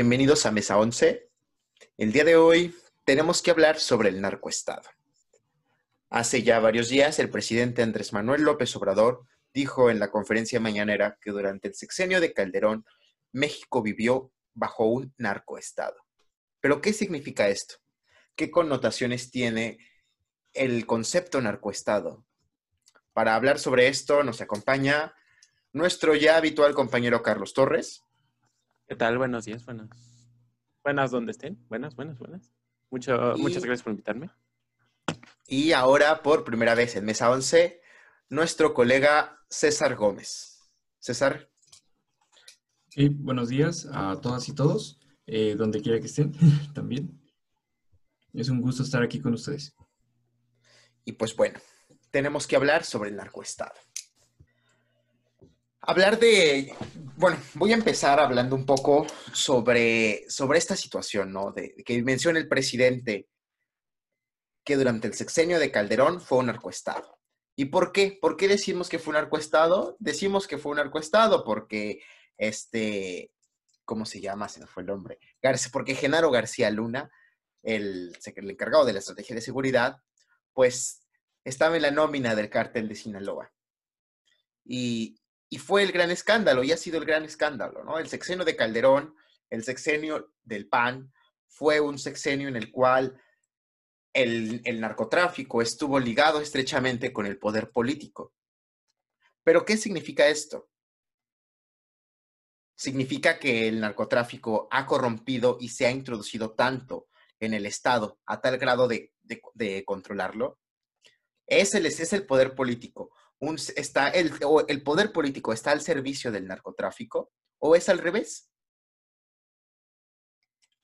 Bienvenidos a Mesa 11. El día de hoy tenemos que hablar sobre el narcoestado. Hace ya varios días, el presidente Andrés Manuel López Obrador dijo en la conferencia mañanera que durante el sexenio de Calderón, México vivió bajo un narcoestado. ¿Pero qué significa esto? ¿Qué connotaciones tiene el concepto narcoestado? Para hablar sobre esto nos acompaña nuestro ya habitual compañero Carlos Torres. ¿Qué tal? Buenos días, buenas. Buenas donde estén. Buenas, buenas, buenas. Mucho, Muchas gracias por invitarme. Y ahora, por primera vez en Mesa 11, nuestro colega César Gómez. César. Sí, buenos días a todas y todos, eh, donde quiera que estén también. Es un gusto estar aquí con ustedes. Y pues bueno, tenemos que hablar sobre el narcoestado hablar de, bueno, voy a empezar hablando un poco sobre, sobre esta situación, ¿no? De, que menciona el presidente que durante el sexenio de Calderón fue un narcoestado. ¿Y por qué? ¿Por qué decimos que fue un narcoestado? Decimos que fue un narcoestado porque, este, ¿cómo se llama? Se me fue el nombre. Porque Genaro García Luna, el, el encargado de la estrategia de seguridad, pues estaba en la nómina del cártel de Sinaloa. Y, y fue el gran escándalo, y ha sido el gran escándalo, ¿no? El sexenio de Calderón, el sexenio del PAN, fue un sexenio en el cual el, el narcotráfico estuvo ligado estrechamente con el poder político. Pero, ¿qué significa esto? Significa que el narcotráfico ha corrompido y se ha introducido tanto en el Estado a tal grado de, de, controlarlo. Es el, es el poder político está el, poder político está al servicio del narcotráfico o es al revés.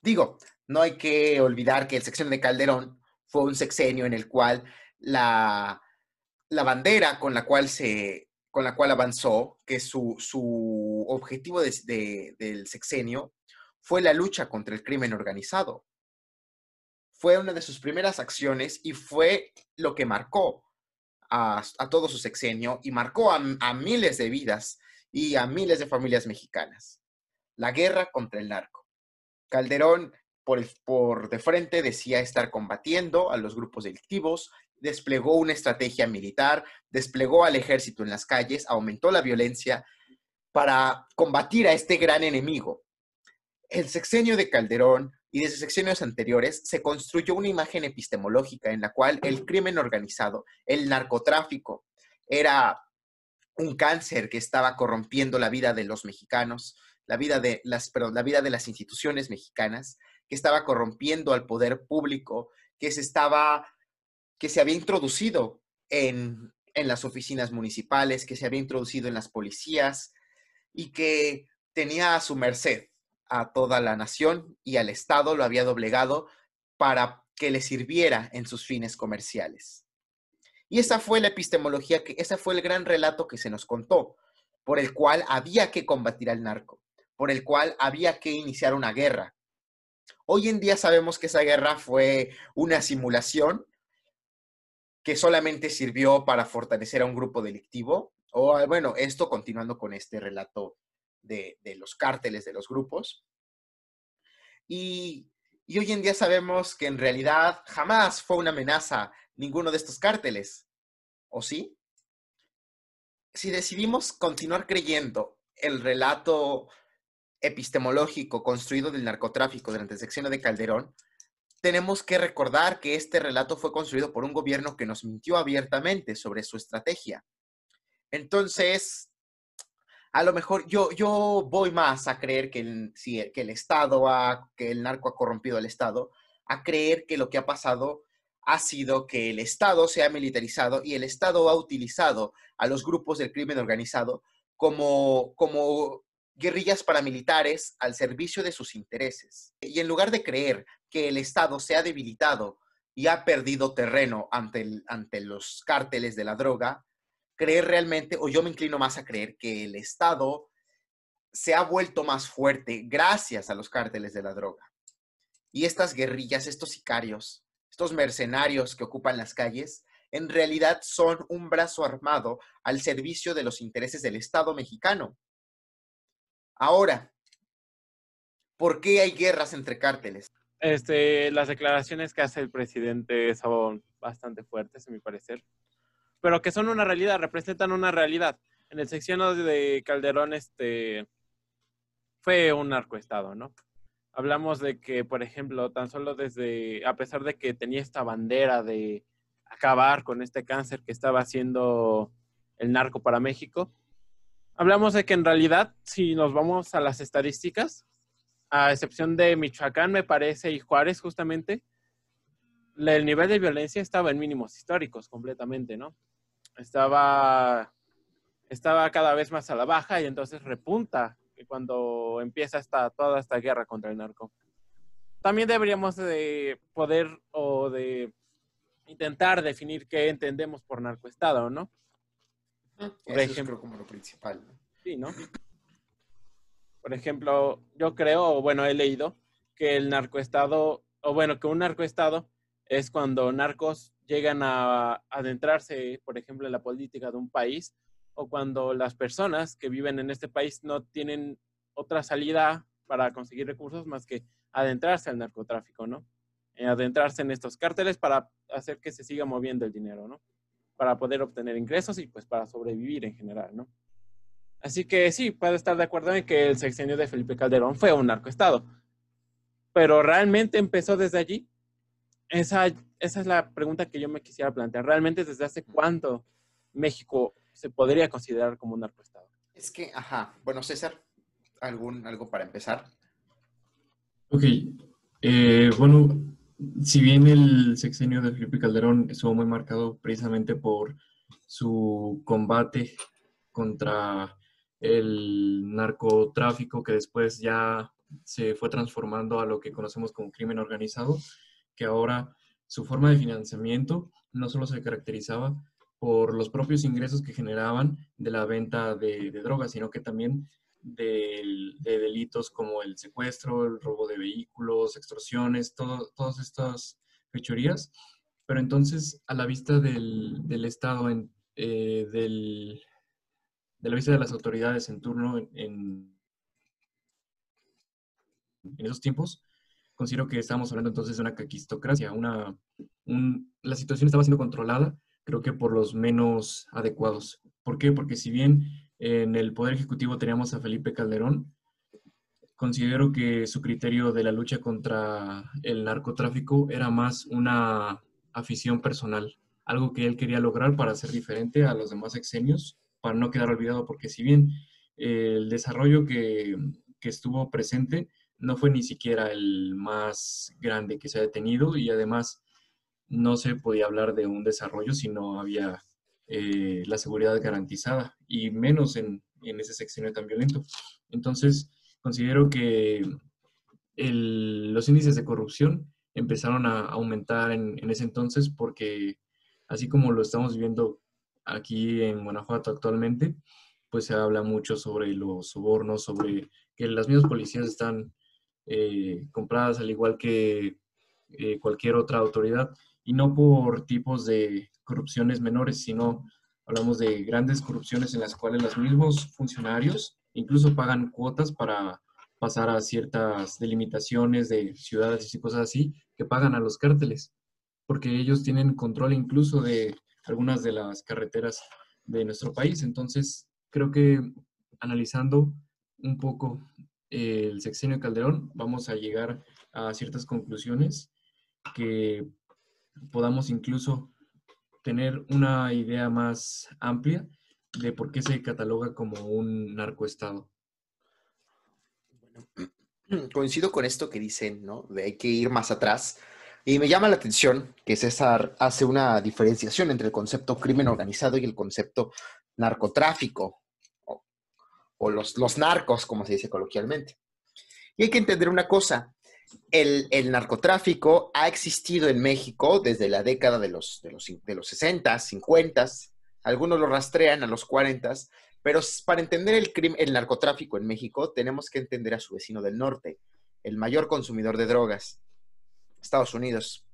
Digo, no hay que olvidar que el sexenio de Calderón fue un sexenio en el cual la, la bandera con la cual se con la cual avanzó, que su, su objetivo del sexenio fue la lucha contra el crimen organizado. Fue una de sus primeras acciones y fue lo que marcó a, todo su sexenio y marcó a, miles de vidas y a miles de familias mexicanas. La guerra contra el narco. Calderón, por, por de frente, decía estar combatiendo a los grupos delictivos, desplegó una estrategia militar, desplegó al ejército en las calles, aumentó la violencia para combatir a este gran enemigo. El sexenio de Calderón y desde sexenios anteriores se construyó una imagen epistemológica en la cual el crimen organizado, el narcotráfico, era un cáncer que estaba corrompiendo la vida de los mexicanos, la vida de las, perdón, la vida de las instituciones mexicanas, que estaba corrompiendo al poder público, que se estaba, que se había introducido en, en las oficinas municipales, que se había introducido en las policías y que tenía a su merced a toda la nación y al Estado lo había doblegado para que le sirviera en sus fines comerciales. Y esa fue la epistemología, que, ese fue el gran relato que se nos contó, por el cual había que combatir al narco, por el cual había que iniciar una guerra. Hoy en día sabemos que esa guerra fue una simulación que solamente sirvió para fortalecer a un grupo delictivo, o bueno, esto continuando con este relato de, los cárteles, de los grupos. Y, hoy en día sabemos que en realidad jamás fue una amenaza ninguno de estos cárteles. ¿O sí? Si decidimos continuar creyendo el relato epistemológico construido del narcotráfico durante el sexenio de Calderón, tenemos que recordar que este relato fue construido por un gobierno que nos mintió abiertamente sobre su estrategia. Entonces, a lo mejor yo, yo voy más a creer que el, que el Estado ha, que el narco ha corrompido al Estado, a creer que lo que ha pasado ha sido que el Estado se ha militarizado y el Estado ha utilizado a los grupos del crimen organizado como, como guerrillas paramilitares al servicio de sus intereses. Y en lugar de creer que el Estado se ha debilitado y ha perdido terreno ante, ante los cárteles de la droga, creer realmente, o yo me inclino más a creer que el Estado se ha vuelto más fuerte gracias a los cárteles de la droga. Y estas guerrillas, estos sicarios, estos mercenarios que ocupan las calles, en realidad son un brazo armado al servicio de los intereses del Estado mexicano. Ahora, ¿por qué hay guerras entre cárteles? Este, las declaraciones que hace el presidente son bastante fuertes, a mi parecer, pero que son una realidad, representan una realidad. En el secciono de Calderón, este, fue un narcoestado, ¿no? Hablamos de que, por ejemplo, tan solo desde, a pesar de que tenía esta bandera de acabar con este cáncer que estaba haciendo el narco para México, hablamos de que en realidad, si nos vamos a las estadísticas, a excepción de Michoacán, me parece, y Juárez justamente, el nivel de violencia estaba en mínimos históricos completamente, ¿no? Estaba, estaba cada vez más a la baja y entonces repunta cuando empieza esta, toda esta guerra contra el narco. También deberíamos de poder o de intentar definir qué entendemos por narcoestado, ¿no? Por ejemplo, como lo principal. Sí, ¿no? Por ejemplo, yo creo, bueno, he leído que el narcoestado, o bueno, que un narcoestado es cuando narcos llegan a adentrarse, por ejemplo, en la política de un país, o cuando las personas que viven en este país no tienen otra salida para conseguir recursos más que adentrarse al narcotráfico, ¿no? Eh, adentrarse en estos cárteles para hacer que se siga moviendo el dinero, ¿no? Para poder obtener ingresos y pues para sobrevivir en general, ¿no? Así que sí, puedo estar de acuerdo en que el sexenio de Felipe Calderón fue un narcoestado. Pero realmente empezó desde allí. Esa, esa es la pregunta que yo me quisiera plantear. ¿Realmente desde hace cuánto México se podría considerar como un narcoestado? Es que, ajá, bueno, César, ¿algún, algo para empezar? Ok, eh, bueno, si bien el sexenio de Felipe Calderón estuvo muy marcado precisamente por su combate contra el narcotráfico que después ya se fue transformando a lo que conocemos como crimen organizado, que ahora su forma de financiamiento no solo se caracterizaba por los propios ingresos que generaban de la venta de, drogas, sino que también de, delitos como el secuestro, el robo de vehículos, extorsiones, todas estas fechorías. Pero entonces, a la vista del, Estado, en, eh, del, de la vista de las autoridades en turno en, esos tiempos, considero que estamos hablando entonces de una caquistocracia, una, la situación estaba siendo controlada, creo que por los menos adecuados. ¿Por qué? Porque si bien en el Poder Ejecutivo teníamos a Felipe Calderón, considero que su criterio de la lucha contra el narcotráfico era más una afición personal, algo que él quería lograr para ser diferente a los demás exenios para no quedar olvidado, porque si bien el desarrollo que, que, estuvo presente no fue ni siquiera el más grande que se ha tenido y además no se podía hablar de un desarrollo si no había eh, la seguridad garantizada y menos en, en, ese sexenio tan violento. Entonces, considero que el, los índices de corrupción empezaron a aumentar en, en ese entonces porque así como lo estamos viviendo aquí en Guanajuato actualmente, pues se habla mucho sobre los sobornos, sobre que las mismas policías están eh, compradas al igual que eh, cualquier otra autoridad, y no por tipos de corrupciones menores, sino hablamos de grandes corrupciones en las cuales los mismos funcionarios incluso pagan cuotas para pasar a ciertas delimitaciones de ciudades y cosas así, que pagan a los cárteles, porque ellos tienen control incluso de algunas de las carreteras de nuestro país. Entonces, creo que analizando un poco el sexenio Calderón, vamos a llegar a ciertas conclusiones que podamos incluso tener una idea más amplia de por qué se cataloga como un narcoestado. Bueno, coincido con esto que dicen, ¿no? De hay que ir más atrás y me llama la atención que César hace una diferenciación entre el concepto crimen organizado y el concepto narcotráfico, o, los, los, narcos, como se dice coloquialmente. Y hay que entender una cosa, el, narcotráfico ha existido en México desde la década de los, de los, de los 60, 50, algunos lo rastrean a los 40, pero para entender el, crimen, el narcotráfico en México tenemos que entender a su vecino del norte, el mayor consumidor de drogas, Estados Unidos.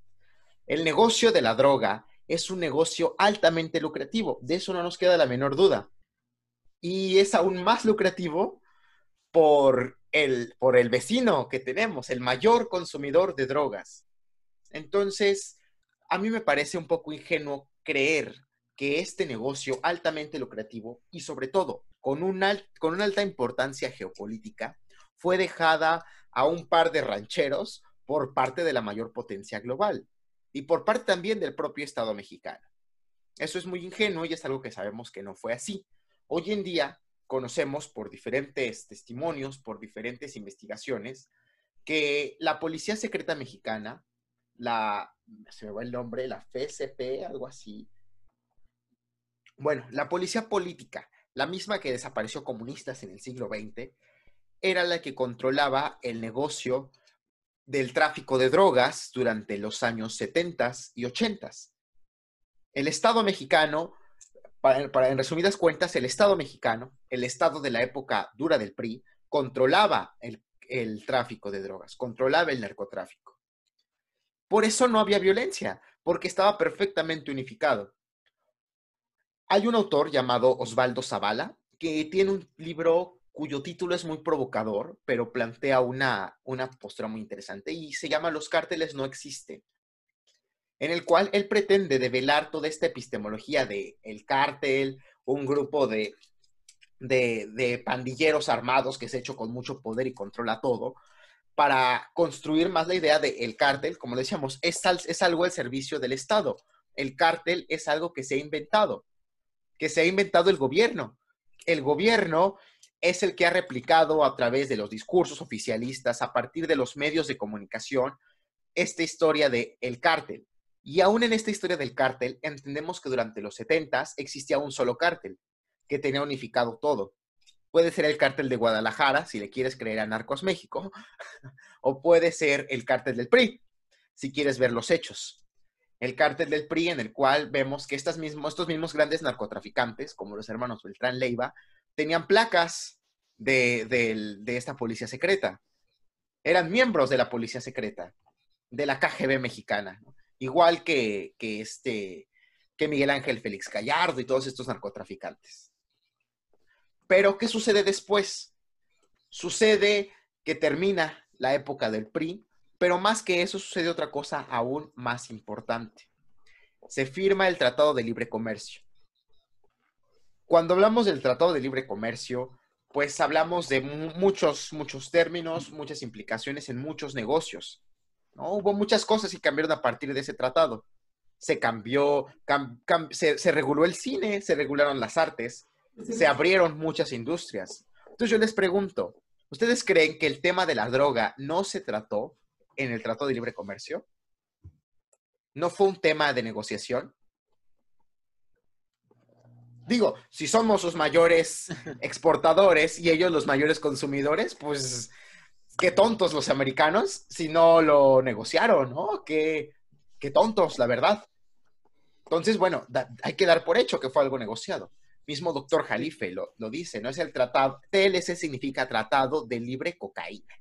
El negocio de la droga es un negocio altamente lucrativo, de eso no nos queda la menor duda. Y es aún más lucrativo por el, por el vecino que tenemos, el mayor consumidor de drogas. Entonces, a mí me parece un poco ingenuo creer que este negocio altamente lucrativo y sobre todo con, con una alta importancia geopolítica fue dejada a un par de rancheros por parte de la mayor potencia global y por parte también del propio Estado mexicano. Eso es muy ingenuo y es algo que sabemos que no fue así. Hoy en día conocemos por diferentes testimonios, por diferentes investigaciones, que la Policía Secreta Mexicana, la, se me va el nombre, la FSP, algo así. Bueno, la Policía Política, la misma que desapareció comunistas en el siglo XX, era la que controlaba el negocio del tráfico de drogas durante los años 70 y 80. El Estado mexicano, para, en resumidas cuentas, el Estado mexicano, el Estado de la época dura del PRI, controlaba el, el tráfico de drogas, controlaba el narcotráfico. Por eso no había violencia, porque estaba perfectamente unificado. Hay un autor llamado Osvaldo Zavala que tiene un libro cuyo título es muy provocador, pero plantea una, una postura muy interesante y se llama Los cárteles no existen, en el cual él pretende develar toda esta epistemología de el cártel, un grupo de, de, pandilleros armados que se ha hecho con mucho poder y controla todo, para construir más la idea de el cártel, como decíamos, es, es algo al servicio del Estado. El cártel es algo que se ha inventado, que se ha inventado el gobierno. El gobierno es el que ha replicado a través de los discursos oficialistas, a partir de los medios de comunicación, esta historia del el cártel. Y aún en esta historia del cártel, entendemos que durante los 70 existía un solo cártel que tenía unificado todo. Puede ser el cártel de Guadalajara, si le quieres creer a Narcos México, o puede ser el cártel del PRI, si quieres ver los hechos. El cártel del PRI, en el cual vemos que estos mismos, estos mismos grandes narcotraficantes, como los hermanos Beltrán Leiva, tenían placas de, esta policía secreta. Eran miembros de la policía secreta, de la KGB mexicana, igual que, este, que Miguel Ángel Félix Gallardo y todos estos narcotraficantes. Pero, ¿qué sucede después? Sucede que termina la época del PRI, pero más que eso sucede otra cosa aún más importante. Se firma el Tratado de Libre Comercio. Cuando hablamos del Tratado de Libre Comercio, pues hablamos de muchos, muchos términos, muchas implicaciones en muchos negocios. ¿No? Hubo muchas cosas que cambiaron a partir de ese tratado. Se cambió, se, reguló el cine, se regularon las artes, se abrieron muchas industrias. Entonces yo les pregunto, ¿ustedes creen que el tema de la droga no se trató en el Tratado de Libre Comercio? ¿No fue un tema de negociación? Digo, si somos sus mayores exportadores y ellos los mayores consumidores, pues qué tontos los americanos si no lo negociaron, ¿no? Qué, qué tontos, la verdad. Entonces, bueno, hay que dar por hecho que fue algo negociado. Mismo doctor Jalife lo, lo dice, ¿no? Es el tratado, TLC significa Tratado de Libre Cocaína.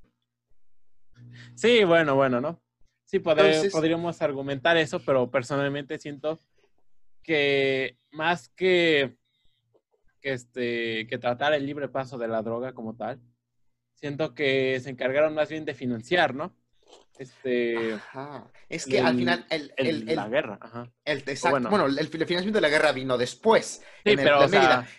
Sí, bueno, bueno, ¿no? Sí, podríamos argumentar eso, pero personalmente siento que más que, que, este, que tratar el libre paso de la droga como tal, siento que se encargaron más bien de financiar, ¿no? Este, Es que al final el, la guerra, Ajá. El, bueno, el, financiamiento de la guerra vino después, en pero,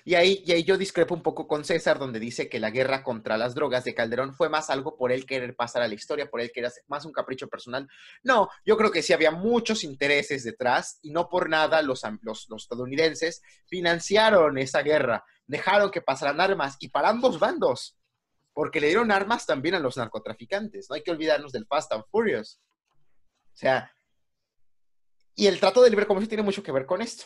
y, ahí, y ahí yo discrepo un poco con César, donde dice que la guerra contra las drogas de Calderón fue más algo por él querer pasar a la historia, por él querer hacer más un capricho personal. No, yo creo que sí había muchos intereses detrás y no por nada los, los, los estadounidenses financiaron esa guerra, dejaron que pasaran armas y para ambos bandos porque le dieron armas también a los narcotraficantes. No hay que olvidarnos del Fast and Furious. O sea, y el trato de libre comercio tiene mucho que ver con esto,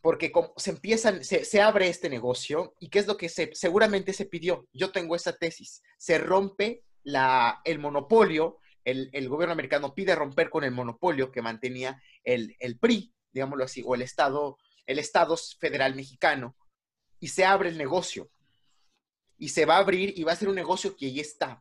porque como se empiezan, se, abre este negocio y qué es lo que se, seguramente se pidió. Yo tengo esa tesis. Se rompe la, el monopolio, el, el, gobierno americano pide romper con el monopolio que mantenía el, el PRI, digámoslo así, o el Estado, el Estado federal mexicano, y se abre el negocio y se va a abrir y va a ser un negocio que ahí está.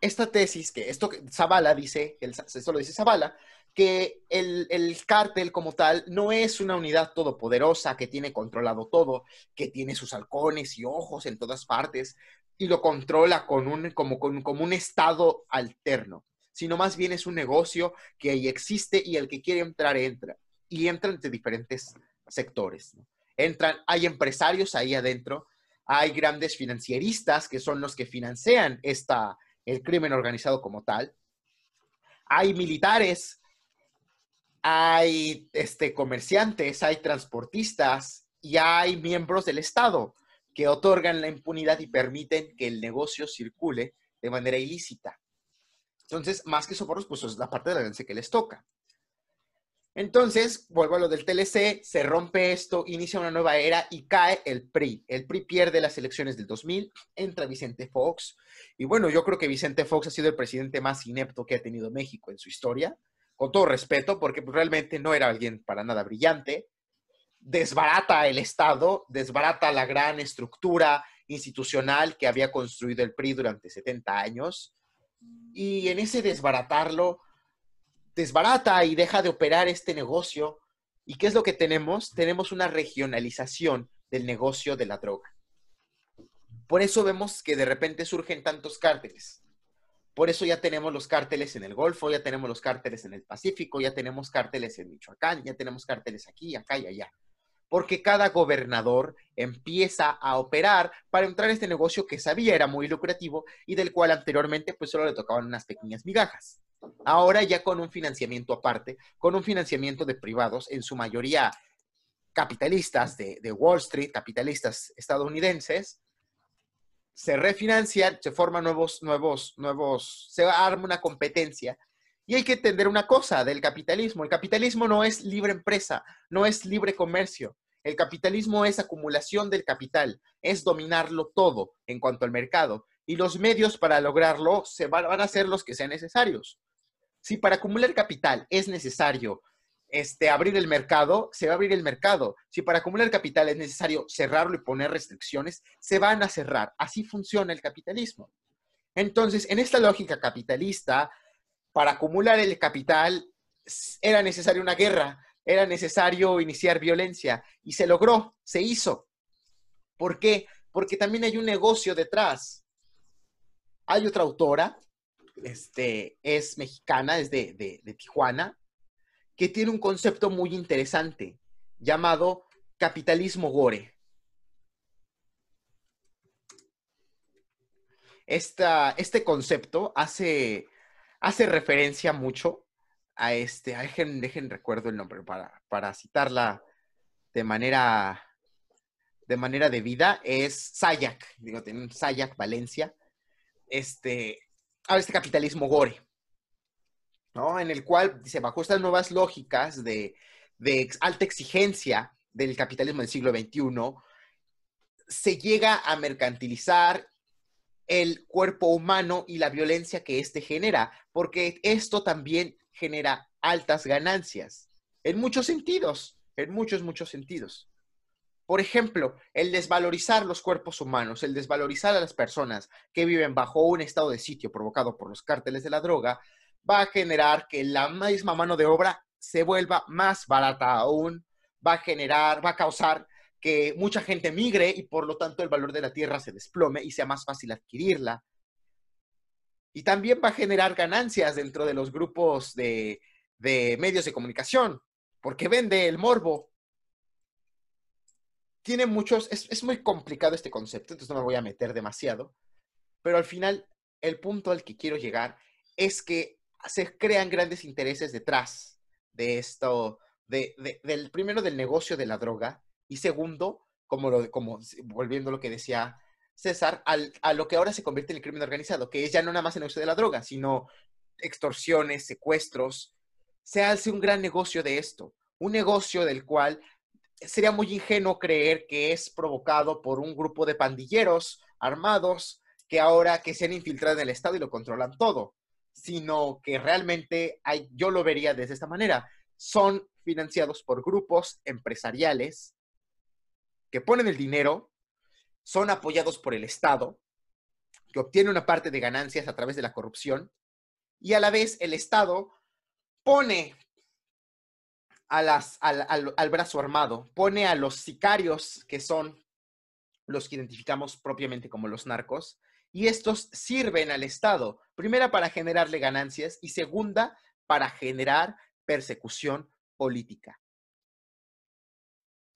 Esta tesis, que esto Zavala dice, esto lo dice Zavala, que el, el cártel como tal no es una unidad todopoderosa que tiene controlado todo, que tiene sus halcones y ojos en todas partes, y lo controla con un, como, como un estado alterno, sino más bien es un negocio que ahí existe y el que quiere entrar entra. Y entran de diferentes sectores. Entran, hay empresarios ahí adentro, hay grandes financieristas que son los que financian esta, el crimen organizado como tal. Hay militares, hay este, comerciantes, hay transportistas y hay miembros del Estado que otorgan la impunidad y permiten que el negocio circule de manera ilícita. Entonces, más que soporros, pues es la parte de la ganancia que les toca. Entonces, vuelvo a lo del TLC, se rompe esto, inicia una nueva era y cae el PRI. El PRI pierde las elecciones del 2000, entra Vicente Fox. Y bueno, yo creo que Vicente Fox ha sido el presidente más inepto que ha tenido México en su historia, con todo respeto, porque pues, realmente no era alguien para nada brillante. Desbarata el Estado, desbarata la gran estructura institucional que había construido el PRI durante 70 años. Y en ese desbaratarlo, desbarata y deja de operar este negocio. ¿Y qué es lo que tenemos? Tenemos una regionalización del negocio de la droga. Por eso vemos que de repente surgen tantos cárteles. Por eso ya tenemos los cárteles en el Golfo, ya tenemos los cárteles en el Pacífico, ya tenemos cárteles en Michoacán, ya tenemos cárteles aquí, acá y allá. Porque cada gobernador empieza a operar para entrar a este negocio que sabía era muy lucrativo y del cual anteriormente pues solo le tocaban unas pequeñas migajas. Ahora ya con un financiamiento aparte, con un financiamiento de privados, en su mayoría capitalistas de, Wall Street, capitalistas estadounidenses, se refinancian, se forman nuevos, nuevos, nuevos, se arma una competencia. Y hay que entender una cosa del capitalismo. El capitalismo no es libre empresa, no es libre comercio. El capitalismo es acumulación del capital, es dominarlo todo en cuanto al mercado. Y los medios para lograrlo se van, van a ser los que sean necesarios. Si para acumular capital es necesario este, abrir el mercado, se va a abrir el mercado. Si para acumular capital es necesario cerrarlo y poner restricciones, se van a cerrar. Así funciona el capitalismo. Entonces, en esta lógica capitalista, para acumular el capital era necesaria una guerra, era necesario iniciar violencia y se logró, se hizo. ¿Por qué? Porque también hay un negocio detrás. Hay otra autora este, es mexicana, es de, Tijuana, que tiene un concepto muy interesante llamado capitalismo gore. este concepto hace, hace referencia mucho a este, dejen, recuerdo el nombre para, para citarla de manera de manera debida, es Sayak, digo, tiene un Sayak Valencia, este, a este capitalismo gore, ¿no? En el cual, dice, bajo estas nuevas lógicas de, alta exigencia del capitalismo del siglo XXI, se llega a mercantilizar el cuerpo humano y la violencia que éste genera, porque esto también genera altas ganancias, en muchos sentidos, en muchos, muchos sentidos. Por ejemplo, el desvalorizar los cuerpos humanos, el desvalorizar a las personas que viven bajo un estado de sitio provocado por los cárteles de la droga, va a generar que la misma mano de obra se vuelva más barata aún, va a generar, va a causar que mucha gente migre y por lo tanto el valor de la tierra se desplome y sea más fácil adquirirla. Y también va a generar ganancias dentro de los grupos de, de medios de comunicación, porque vende el morbo, tiene muchos, es, muy complicado este concepto, entonces no me voy a meter demasiado, pero al final el punto al que quiero llegar es que se crean grandes intereses detrás de esto, de, del primero del negocio de la droga y segundo, como, lo, como volviendo a lo que decía César, a lo que ahora se convierte en el crimen organizado, que es ya no nada más el negocio de la droga, sino extorsiones, secuestros. Se hace un gran negocio de esto, un negocio del cual sería muy ingenuo creer que es provocado por un grupo de pandilleros armados que ahora que se han infiltrado en el Estado y lo controlan todo, sino que realmente hay, yo lo vería de esta manera. Son financiados por grupos empresariales que ponen el dinero, son apoyados por el Estado, que obtiene una parte de ganancias a través de la corrupción, y a la vez el Estado pone al, brazo armado, pone a los sicarios que son los que identificamos propiamente como los narcos, y estos sirven al Estado, primera para generarle ganancias y segunda para generar persecución política.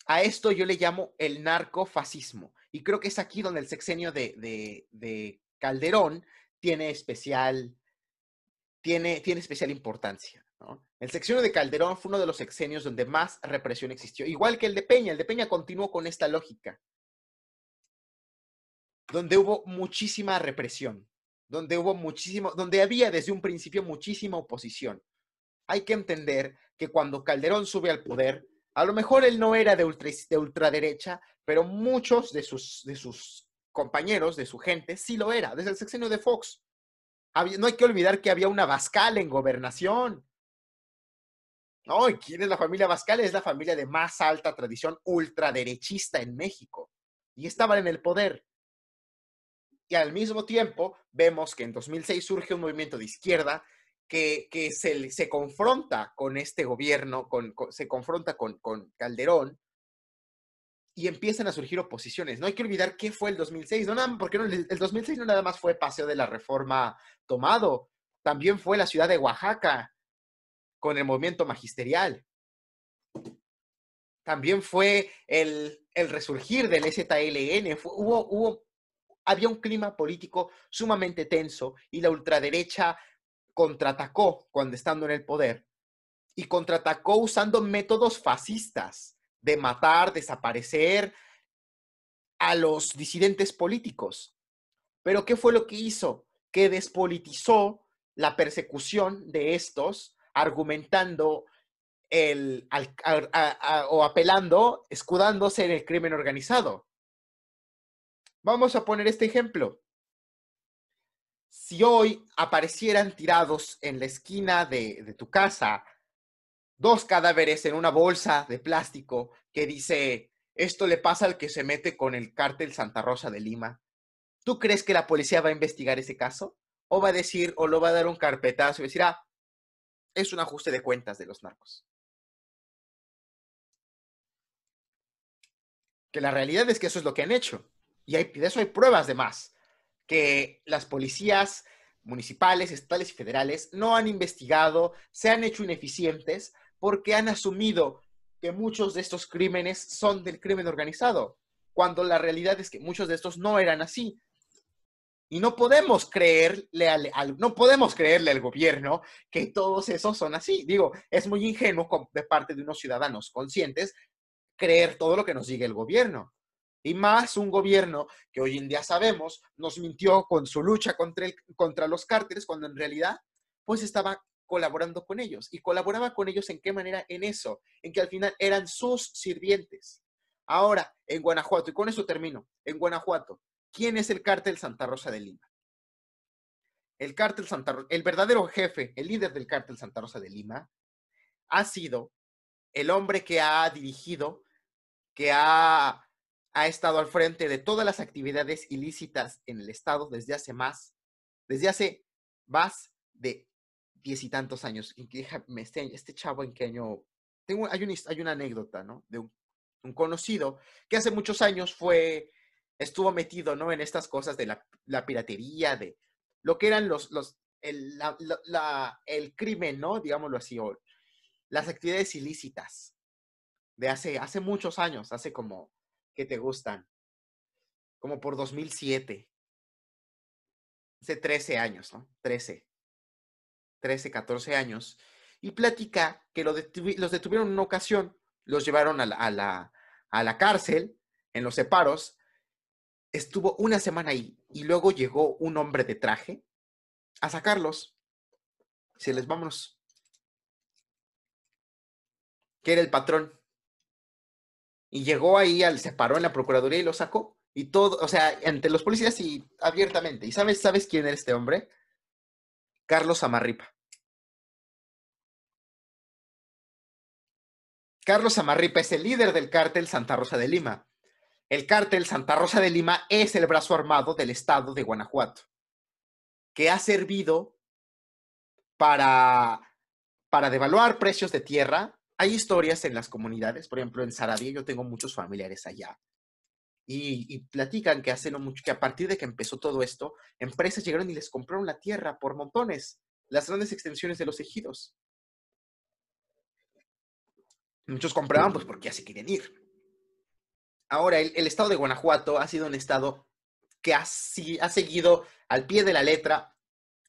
A esto yo le llamo el narcofascismo. Y creo que es aquí donde el sexenio de, Calderón tiene especial, tiene, tiene especial importancia. El sexenio de Calderón fue uno de los sexenios donde más represión existió, igual que el de Peña. El de Peña continuó con esta lógica, donde hubo muchísima represión, donde hubo muchísimo, donde había desde un principio muchísima oposición. Hay que entender que cuando Calderón sube al poder, a lo mejor él no era de, de ultraderecha, pero muchos de sus, de sus compañeros, de su gente, sí lo era, desde el sexenio de Fox. no hay que olvidar que había una Bascal en gobernación. No, ¿y quién es la familia Bascal? Es la familia de más alta tradición ultraderechista en México. Y estaban en el poder. Y al mismo tiempo vemos que en 2006 surge un movimiento de izquierda que, que se, se, confronta con este gobierno, con, se confronta con, con, Calderón y empiezan a surgir oposiciones. No hay que olvidar qué fue el 2006, no nada, porque no, el 2006 no nada más fue paseo de la reforma tomado, también fue la ciudad de Oaxaca con el movimiento magisterial. También fue el, el resurgir del ZLN, hubo, hubo había un clima político sumamente tenso y la ultraderecha contraatacó cuando estando en el poder y contraatacó usando métodos fascistas de matar, desaparecer a los disidentes políticos. Pero ¿qué fue lo que hizo? Que despolitizó la persecución de estos, argumentando el, o apelando, escudándose en el crimen organizado. Vamos a poner este ejemplo. Si hoy aparecieran tirados en la esquina de, tu casa dos cadáveres en una bolsa de plástico que dice, esto le pasa al que se mete con el cártel Santa Rosa de Lima, ¿tú crees que la policía va a investigar ese caso? ¿O va a decir, o lo va a dar un carpetazo y decir, ah, es un ajuste de cuentas de los narcos? Que la realidad es que eso es lo que han hecho. Y hay, de eso hay pruebas de más, que las policías municipales, estatales y federales no han investigado, se han hecho ineficientes porque han asumido que muchos de estos crímenes son del crimen organizado, cuando la realidad es que muchos de estos no eran así. Y no podemos creerle al, no podemos creerle al gobierno que todos esos son así. Digo, es muy ingenuo de parte de unos ciudadanos conscientes creer todo lo que nos diga el gobierno. Y más un gobierno que hoy en día sabemos nos mintió con su lucha contra, contra los cárteles cuando en realidad pues estaba colaborando con ellos. ¿Y colaboraba con ellos en qué manera? En eso, en que al final eran sus sirvientes. Ahora, en Guanajuato, y con eso termino, en Guanajuato, ¿quién es el cártel Santa Rosa de Lima? El cártel Santa Rosa, el verdadero jefe, el líder del cártel Santa Rosa de Lima, ha sido el hombre que ha dirigido, que ha ha estado al frente de todas las actividades ilícitas en el Estado desde hace más, desde hace más de diez y tantos años. Este, este chavo en qué año, tengo, hay, hay una anécdota, ¿no? De un, conocido que hace muchos años fue, estuvo metido, ¿no? En estas cosas de la, piratería, de lo que eran los, los, el, el crimen, ¿no? Digámoslo así, o las actividades ilícitas de hace, hace muchos años, hace como que te gustan? Como por 2007. Hace 13 años, ¿no? 13. 13, 14 años. Y platica que los detuvieron en una ocasión, los llevaron a la, a la, a la cárcel, en los separos. Estuvo una semana ahí y luego llegó un hombre de traje a sacarlos. Se les vámonos. Que era el patrón. Y llegó ahí, al, se paró en la Procuraduría y lo sacó. Y todo, o sea, entre los policías y abiertamente. ¿Y sabes, sabes quién era este hombre? Carlos Amarripa. Carlos Amarripa es el líder del cártel Santa Rosa de Lima. El cártel Santa Rosa de Lima es el brazo armado del estado de Guanajuato, que ha servido para, para devaluar precios de tierra, hay historias en las comunidades, por ejemplo, en Saradí yo tengo muchos familiares allá, y, platican que hace mucho, que a partir de que empezó todo esto, empresas llegaron y les compraron la tierra por montones, las grandes extensiones de los ejidos. Muchos compraban pues porque ya se querían ir. Ahora, el, estado de Guanajuato ha sido un estado que ha, seguido al pie de la letra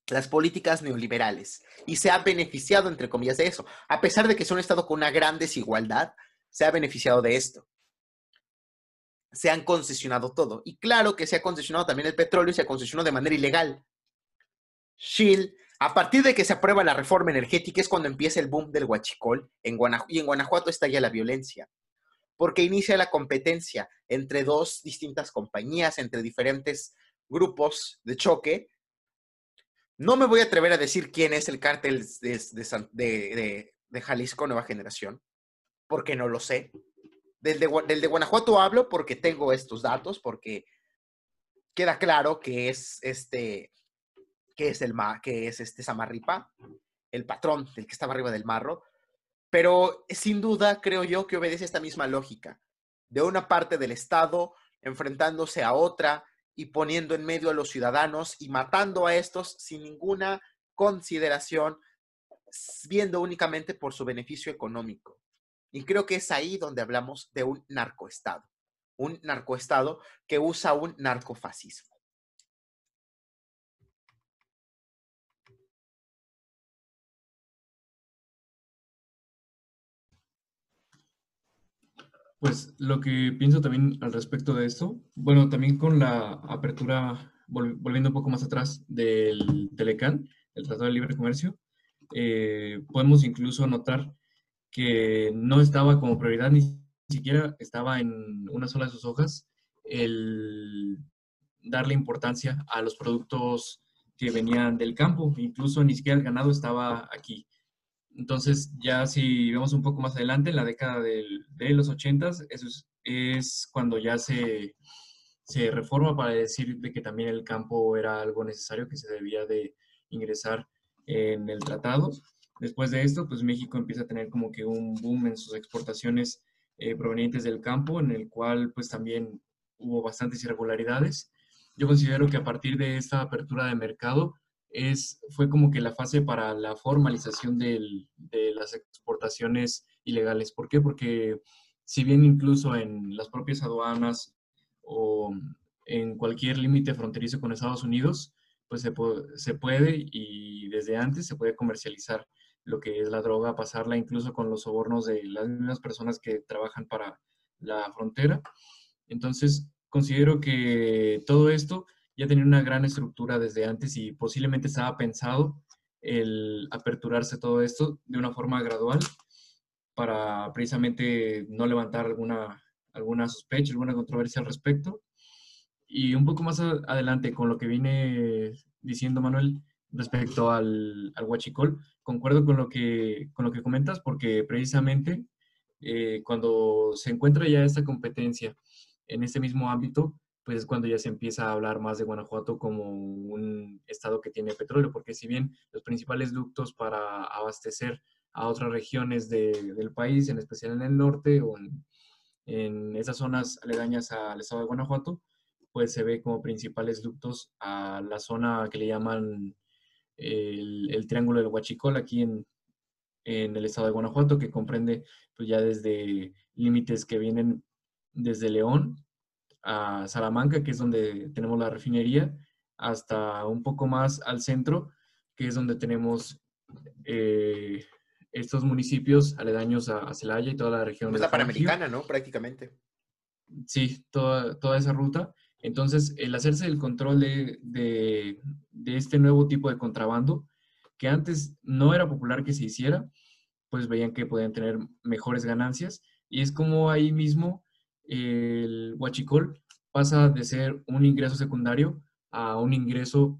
las políticas neoliberales y se ha beneficiado, entre comillas, de eso. A pesar de que es un estado con una gran desigualdad, se ha beneficiado de esto se han concesionado todo. Y claro que se ha concesionado también el petróleo y se ha concesionado de manera ilegal. Shell, a partir de que se aprueba la reforma energética, es cuando empieza el boom del huachicol en y en Guanajuato está ya la violencia, porque inicia la competencia entre dos distintas compañías, entre diferentes grupos de choque. No me voy a atrever a decir quién es el cártel de, Jalisco Nueva Generación, porque no lo sé. Del de, Guanajuato hablo porque tengo estos datos, porque queda claro que es este, que es el que es este Samarripa, el patrón del que estaba arriba del marro, pero sin duda creo yo que obedece esta misma lógica de una parte del Estado enfrentándose a otra y poniendo en medio a los ciudadanos y matando a estos sin ninguna consideración, viendo únicamente por su beneficio económico. Y creo que es ahí donde hablamos de un narcoestado, un narcoestado que usa un narcofascismo. Pues lo que pienso también al respecto de esto, bueno, también con la apertura, volviendo un poco más atrás del Telecán, el Tratado de Libre Comercio, eh, podemos incluso notar que no estaba como prioridad, ni siquiera estaba en una sola de sus hojas, el darle importancia a los productos que venían del campo, incluso ni siquiera el ganado estaba aquí. Entonces, ya si vemos un poco más adelante, en la década de los 80, eso es, cuando ya se, se reforma para decir de que también el campo era algo necesario que se debía de ingresar en el tratado. Después de esto, pues México empieza a tener como que un boom en sus exportaciones eh, provenientes del campo, en el cual pues también hubo bastantes irregularidades. Yo considero que a partir de esta apertura de mercado es, fue como que la fase para la formalización de las exportaciones ilegales. ¿Por qué? Porque si bien incluso en las propias aduanas o en cualquier límite fronterizo con Estados Unidos, pues se, se puede y desde antes se puede comercializar lo que es la droga, pasarla incluso con los sobornos de las mismas personas que trabajan para la frontera. Entonces, considero que todo esto ya tenía una gran estructura desde antes y posiblemente estaba pensado el aperturarse todo esto de una forma gradual para precisamente no levantar alguna, alguna sospecha, alguna controversia al respecto. Y un poco más adelante con lo que viene diciendo Manuel, respecto al, al huachicol. Concuerdo con lo que, con lo que comentas porque precisamente eh, cuando se encuentra ya esta competencia en este mismo ámbito, pues es cuando ya se empieza a hablar más de Guanajuato como un estado que tiene petróleo, porque si bien los principales ductos para abastecer a otras regiones del país, en especial en el norte o en, en esas zonas aledañas al estado de Guanajuato, pues se ve como principales ductos a la zona que le llaman el, Triángulo del Huachicol aquí en, el estado de Guanajuato, que comprende pues, ya desde límites que vienen desde León a Salamanca, que es donde tenemos la refinería, hasta un poco más al centro, que es donde tenemos eh, estos municipios aledaños a, Celaya y toda la región. Es la Panamericana, ¿no? Prácticamente. Sí, toda, toda esa ruta. Entonces, el hacerse el control de, este nuevo tipo de contrabando, que antes no era popular que se hiciera, pues veían que podían tener mejores ganancias. Y es como ahí mismo el huachicol pasa de ser un ingreso secundario a un ingreso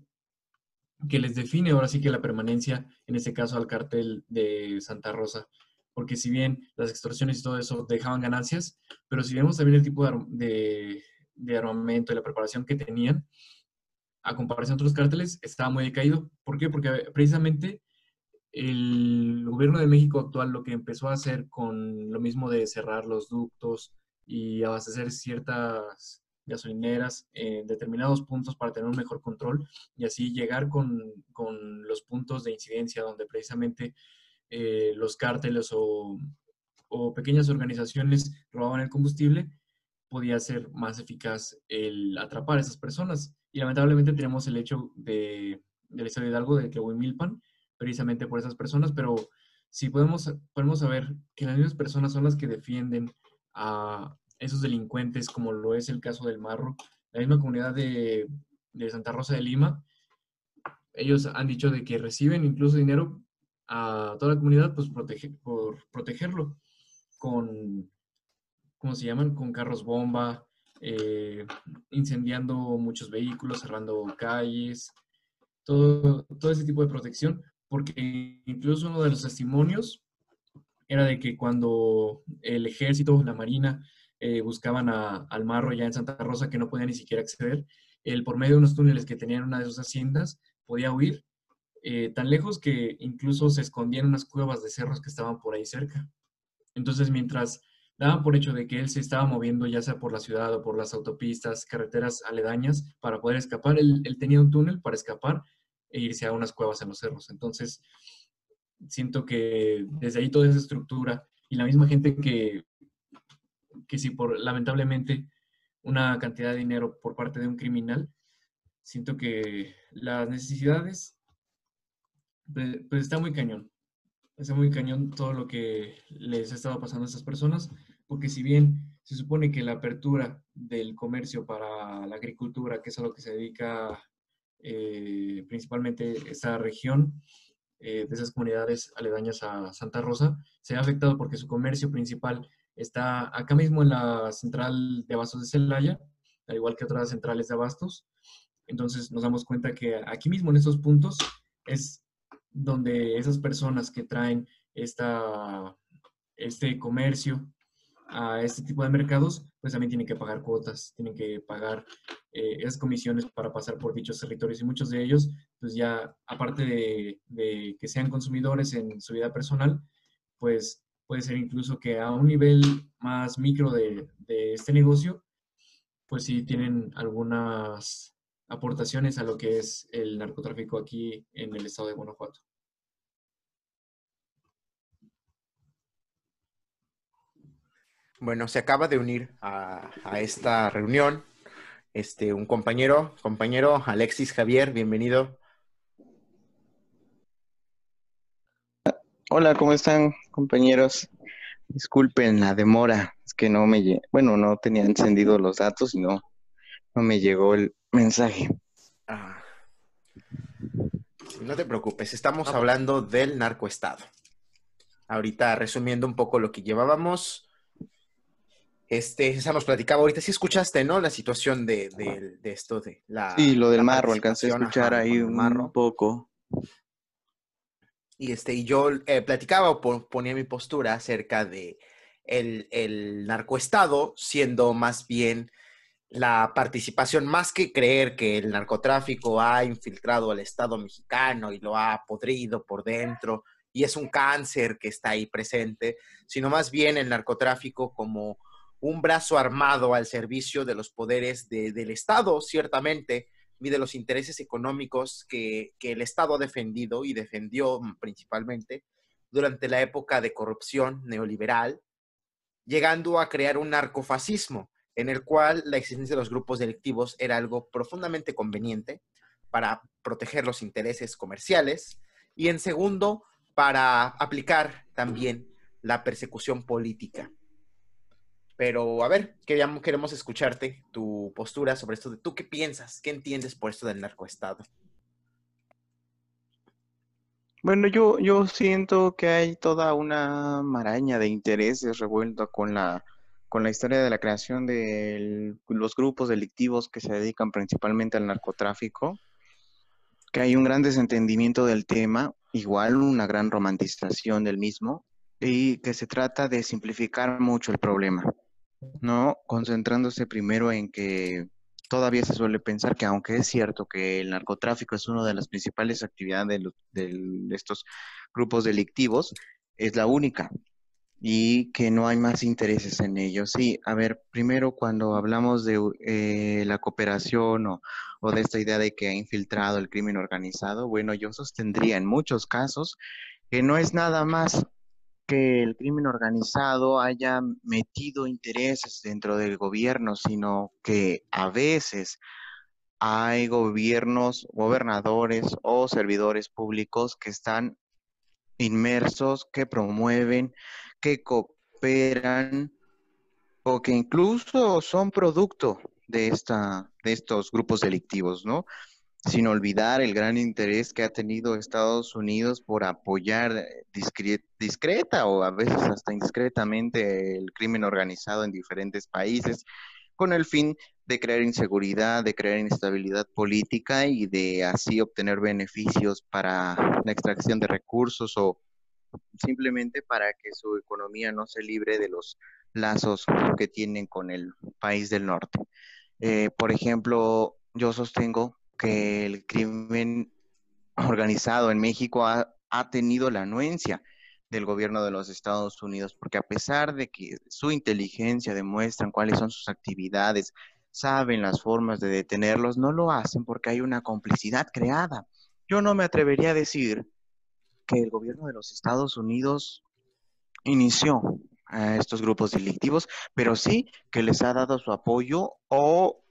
que les define ahora sí que la permanencia, en este caso al cartel de Santa Rosa. Porque si bien las extorsiones y todo eso dejaban ganancias, pero si vemos también el tipo de, de armamento y la preparación que tenían, a comparación de otros cárteles, estaba muy decaído. ¿Por qué? Porque precisamente el gobierno de México actual lo que empezó a hacer con lo mismo de cerrar los ductos y abastecer ciertas gasolineras, en determinados puntos para tener un mejor control y así llegar con, con los puntos de incidencia donde precisamente eh, los cárteles o, o, pequeñas organizaciones robaban el combustible, podía ser más eficaz el atrapar a esas personas. Y lamentablemente tenemos el hecho de, del Estado de Hidalgo de Milpan, precisamente por esas personas, pero si podemos, podemos saber que las mismas personas son las que defienden a esos delincuentes, como lo es el caso del Marro, la misma comunidad de, de Santa Rosa de Lima, ellos han dicho de que reciben incluso dinero a toda la comunidad pues, protege, por protegerlo con, ¿cómo se llaman? Con carros bomba, eh, incendiando muchos vehículos, cerrando calles, todo, todo ese tipo de protección, porque incluso uno de los testimonios era de que cuando el ejército, la marina, eh, buscaban al marro ya en Santa Rosa, que no podía ni siquiera acceder, él por medio de unos túneles que tenían una de sus haciendas, podía huir eh, tan lejos que incluso se escondían en unas cuevas de cerros que estaban por ahí cerca. Entonces, mientras daban por hecho de que él se estaba moviendo ya sea por la ciudad o por las autopistas, carreteras aledañas para poder escapar, él tenía un túnel para escapar e irse a unas cuevas en los cerros. Entonces, siento que desde ahí toda esa estructura y la misma gente que, que si por lamentablemente una cantidad de dinero por parte de un criminal, siento que las necesidades, pues, pues está muy cañón. Está muy cañón todo lo que les ha estado pasando a estas personas, porque si bien se supone que la apertura del comercio para la agricultura, que es a lo que se dedica eh, principalmente esa región eh, de esas comunidades aledañas a Santa Rosa, se ha afectado porque su comercio principal está acá mismo en la central de abastos de Celaya, al igual que otras centrales de abastos. Entonces nos damos cuenta que aquí mismo en estos puntos es donde esas personas que traen esta, este comercio a este tipo de mercados, pues también tienen que pagar cuotas, tienen que pagar eh, esas comisiones para pasar por dichos territorios y muchos de ellos, pues ya aparte de, que sean consumidores en su vida personal, pues puede ser incluso que a un nivel más micro de, de este negocio, pues sí tienen algunas aportaciones a lo que es el narcotráfico aquí en el estado de Guanajuato. Bueno, se acaba de unir a, esta reunión este, un compañero, compañero Alexis Javier, bienvenido. Hola, ¿cómo están compañeros? Disculpen la demora, es que no me, bueno, no tenía encendido los datos y no, no me llegó el mensaje. Ah. no te preocupes, estamos hablando del narcoestado. Ahorita resumiendo un poco lo que llevábamos, este, esa nos platicaba ahorita, sí escuchaste, ¿no? La situación de, esto de la... Sí, lo del marro, alcancé a escuchar ahí un poco. Y, este, y yo eh, platicaba o ponía mi postura acerca de el, el narcoestado siendo más bien la participación, más que creer que el narcotráfico ha infiltrado al Estado mexicano y lo ha podrido por dentro y es un cáncer que está ahí presente, sino más bien el narcotráfico como un brazo armado al servicio de los poderes del Estado, ciertamente, y de los intereses económicos que, el Estado ha defendido y defendió principalmente durante la época de corrupción neoliberal, llegando a crear un narcofascismo en el cual la existencia de los grupos delictivos era algo profundamente conveniente para proteger los intereses comerciales y en segundo, para aplicar también la persecución política. Pero a ver, queríamos, queremos escucharte tu postura sobre esto. De, ¿Tú qué piensas? ¿Qué entiendes por esto del narcoestado? Bueno, yo, yo siento que hay toda una maraña de intereses revuelta con la, con la historia de la creación de los grupos delictivos que se dedican principalmente al narcotráfico, que hay un gran desentendimiento del tema, igual una gran romantización del mismo, y que se trata de simplificar mucho el problema. ¿No? Concentrándose primero en que todavía se suele pensar que aunque es cierto que el narcotráfico es una de las principales actividades de, estos grupos delictivos, es la única. y que no hay más intereses en ellos. Sí, a ver, primero cuando hablamos de eh, la cooperación o, o de esta idea de que ha infiltrado el crimen organizado, bueno, yo sostendría en muchos casos que no es nada más que el crimen organizado haya metido intereses dentro del gobierno, sino que a veces hay gobiernos, gobernadores o servidores públicos que están inmersos, que promueven, que cooperan o que incluso son producto de, esta, de estos grupos delictivos, ¿no? Sin olvidar el gran interés que ha tenido Estados Unidos por apoyar discreta o a veces hasta indiscretamente el crimen organizado en diferentes países con el fin de crear inseguridad, de crear inestabilidad política y de así obtener beneficios para la extracción de recursos o simplemente para que su economía no se libre de los lazos que tienen con el país del norte. Eh, por ejemplo, yo sostengo que el crimen organizado en México ha, tenido la anuencia del gobierno de los Estados Unidos, porque a pesar de que su inteligencia demuestran cuáles son sus actividades, saben las formas de detenerlos, no lo hacen porque hay una complicidad creada. Yo no me atrevería a decir que el gobierno de los Estados Unidos inició a estos grupos delictivos, pero sí que les ha dado su apoyo o,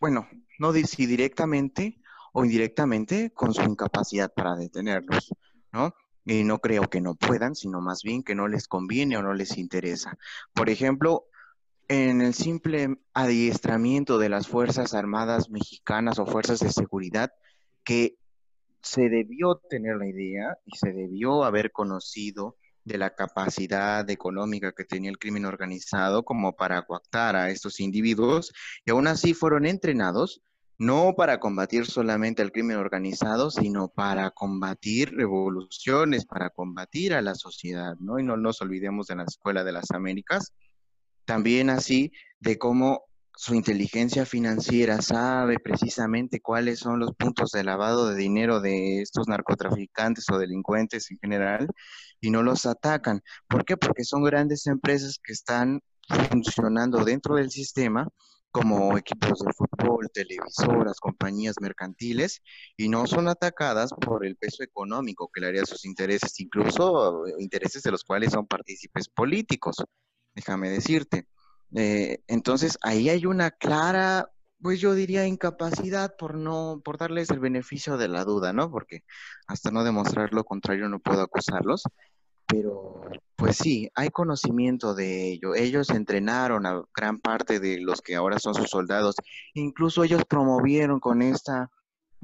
bueno, no si directamente o indirectamente con su incapacidad para detenerlos, ¿no? Y no creo que no puedan, sino más bien que no les conviene o no les interesa. Por ejemplo, en el simple adiestramiento de las Fuerzas Armadas mexicanas o Fuerzas de Seguridad, que se debió tener la idea y se debió haber conocido de la capacidad económica que tenía el crimen organizado como para coactar a estos individuos y aún así fueron entrenados no para combatir solamente al crimen organizado, sino para combatir revoluciones, para combatir a la sociedad, ¿no? Y no nos olvidemos de la Escuela de las Américas, también así de cómo su inteligencia financiera sabe precisamente cuáles son los puntos de lavado de dinero de estos narcotraficantes o delincuentes en general y no los atacan. ¿Por qué? Porque son grandes empresas que están funcionando dentro del sistema como equipos de fútbol, televisoras, compañías mercantiles, y no son atacadas por el peso económico que le haría sus intereses, incluso eh, intereses de los cuales son partícipes políticos, déjame decirte. Eh, entonces, ahí hay una clara, pues yo diría incapacidad por no, por darles el beneficio de la duda, ¿no? Porque hasta no demostrar lo contrario no puedo acusarlos pero pues sí, hay conocimiento de ello. Ellos entrenaron a gran parte de los que ahora son sus soldados. Incluso ellos promovieron con esta,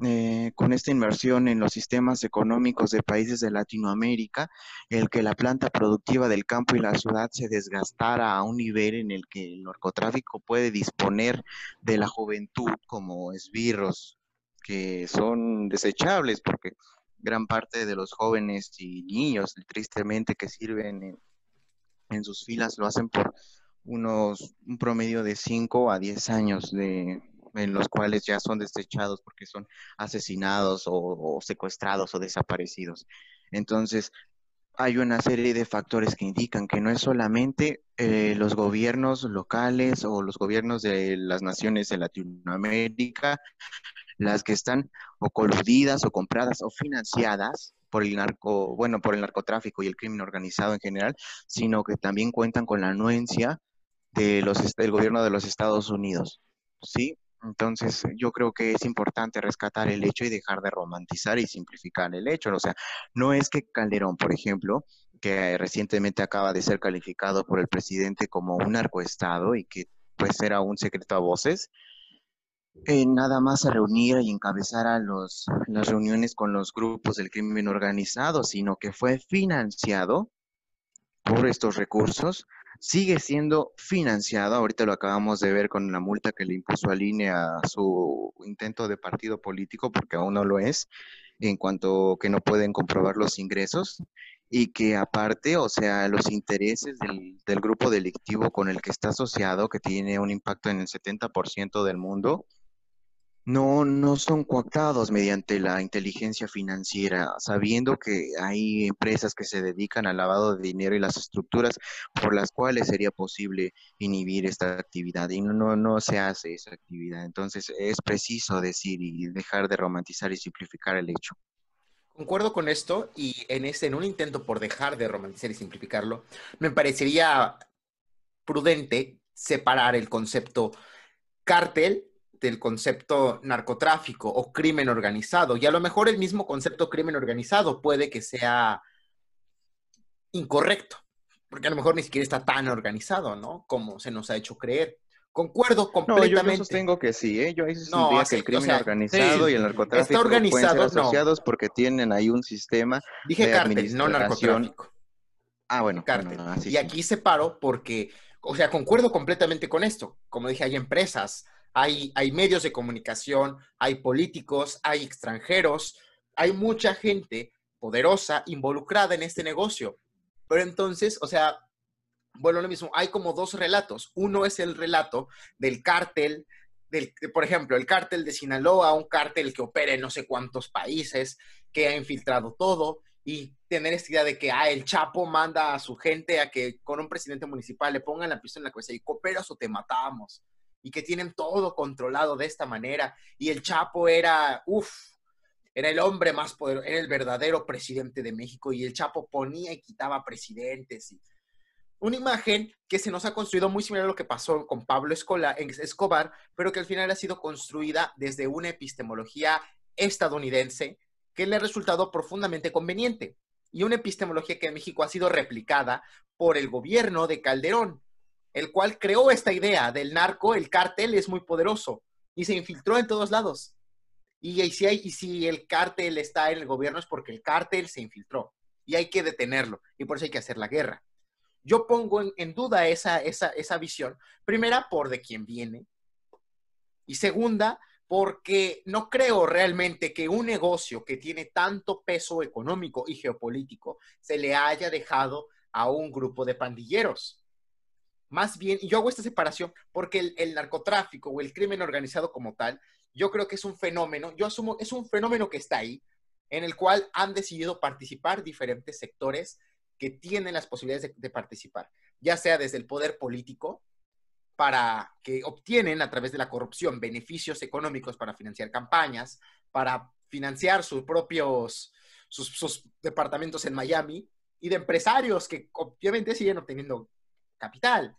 eh, con esta inversión en los sistemas económicos de países de Latinoamérica, el que la planta productiva del campo y la ciudad se desgastara a un nivel en el que el narcotráfico puede disponer de la juventud como esbirros que son desechables porque gran parte de los jóvenes y niños, tristemente, que sirven en, sus filas, lo hacen por unos, un promedio de 5 a 10 años de, en los cuales ya son desechados porque son asesinados o, secuestrados o desaparecidos. Entonces, hay una serie de factores que indican que no es solamente eh, los gobiernos locales o los gobiernos de las naciones de Latinoamérica las que están o coludidas o compradas o financiadas por el narco, bueno, por el narcotráfico y el crimen organizado en general, sino que también cuentan con la anuencia de los, del gobierno de los Estados Unidos, ¿sí? Entonces, yo creo que es importante rescatar el hecho y dejar de romantizar y simplificar el hecho. O sea, no es que Calderón, por ejemplo, que recientemente acaba de ser calificado por el presidente como un narcoestado y que pues era un secreto a voces, eh, nada más a reunir y encabezar a los, las reuniones con los grupos del crimen organizado, sino que fue financiado por estos recursos, sigue siendo financiado, ahorita lo acabamos de ver con la multa que le impuso a línea a su intento de partido político, porque aún no lo es, en cuanto que no pueden comprobar los ingresos, y que aparte, o sea, los intereses del, del grupo delictivo con el que está asociado, que tiene un impacto en el 70% del mundo, no, no son coactados mediante la inteligencia financiera, sabiendo que hay empresas que se dedican al lavado de dinero y las estructuras por las cuales sería posible inhibir esta actividad y no, no, se hace esa actividad. Entonces es preciso decir y dejar de romantizar y simplificar el hecho. Concuerdo con esto y en, este, en un intento por dejar de romantizar y simplificarlo, me parecería prudente separar el concepto cártel del concepto narcotráfico o crimen organizado. Y a lo mejor el mismo concepto crimen organizado puede que sea incorrecto, porque a lo mejor ni siquiera está tan organizado, ¿no? Como se nos ha hecho creer. Concuerdo completamente. No, yo, sostengo que sí, ¿eh? Yo ahí sí no, que el crimen organizado y el narcotráfico pueden ser asociados porque tienen ahí un sistema Dije de cártel, no narcotráfico. Ah, bueno. Cártel. y aquí separo porque, o sea, concuerdo completamente con esto. Como dije, hay empresas, hay, medios de comunicación, hay políticos, hay extranjeros, hay mucha gente poderosa involucrada en este negocio. Pero entonces, o sea, bueno, lo mismo, hay como dos relatos. Uno es el relato del cártel, por ejemplo, el cártel de Sinaloa, un cártel que opera en no sé cuántos países, que ha infiltrado todo, y tener esta idea de que, ah, el Chapo manda a su gente a que con un presidente municipal le pongan la pistola en la cabeza y cooperas o te matamos y que tienen todo controlado de esta manera. Y el Chapo era, uff, era el hombre más poderoso, era el verdadero presidente de México y el Chapo ponía y quitaba presidentes. Una imagen que se nos ha construido muy similar a lo que pasó con Pablo Escobar, pero que al final ha sido construida desde una epistemología estadounidense que le ha resultado profundamente conveniente y una epistemología que en México ha sido replicada por el gobierno de Calderón el cual creó esta idea del narco, el cártel es muy poderoso y se infiltró en todos lados. Y, si, el cártel está en el gobierno es porque el cártel se infiltró y hay que detenerlo y por eso hay que hacer la guerra. Yo pongo en, duda esa, esa, esa visión, primera por de quién viene y segunda porque no creo realmente que un negocio que tiene tanto peso económico y geopolítico se le haya dejado a un grupo de pandilleros. Más bien, y yo hago esta separación porque el, narcotráfico o el crimen organizado como tal, yo creo que es un fenómeno, yo asumo, es un fenómeno que está ahí, en el cual han decidido participar diferentes sectores que tienen las posibilidades de, participar, ya sea desde el poder político, para que obtienen a través de la corrupción beneficios económicos para financiar campañas, para financiar sus propios, sus departamentos en Miami, y de empresarios que obviamente siguen obteniendo capital.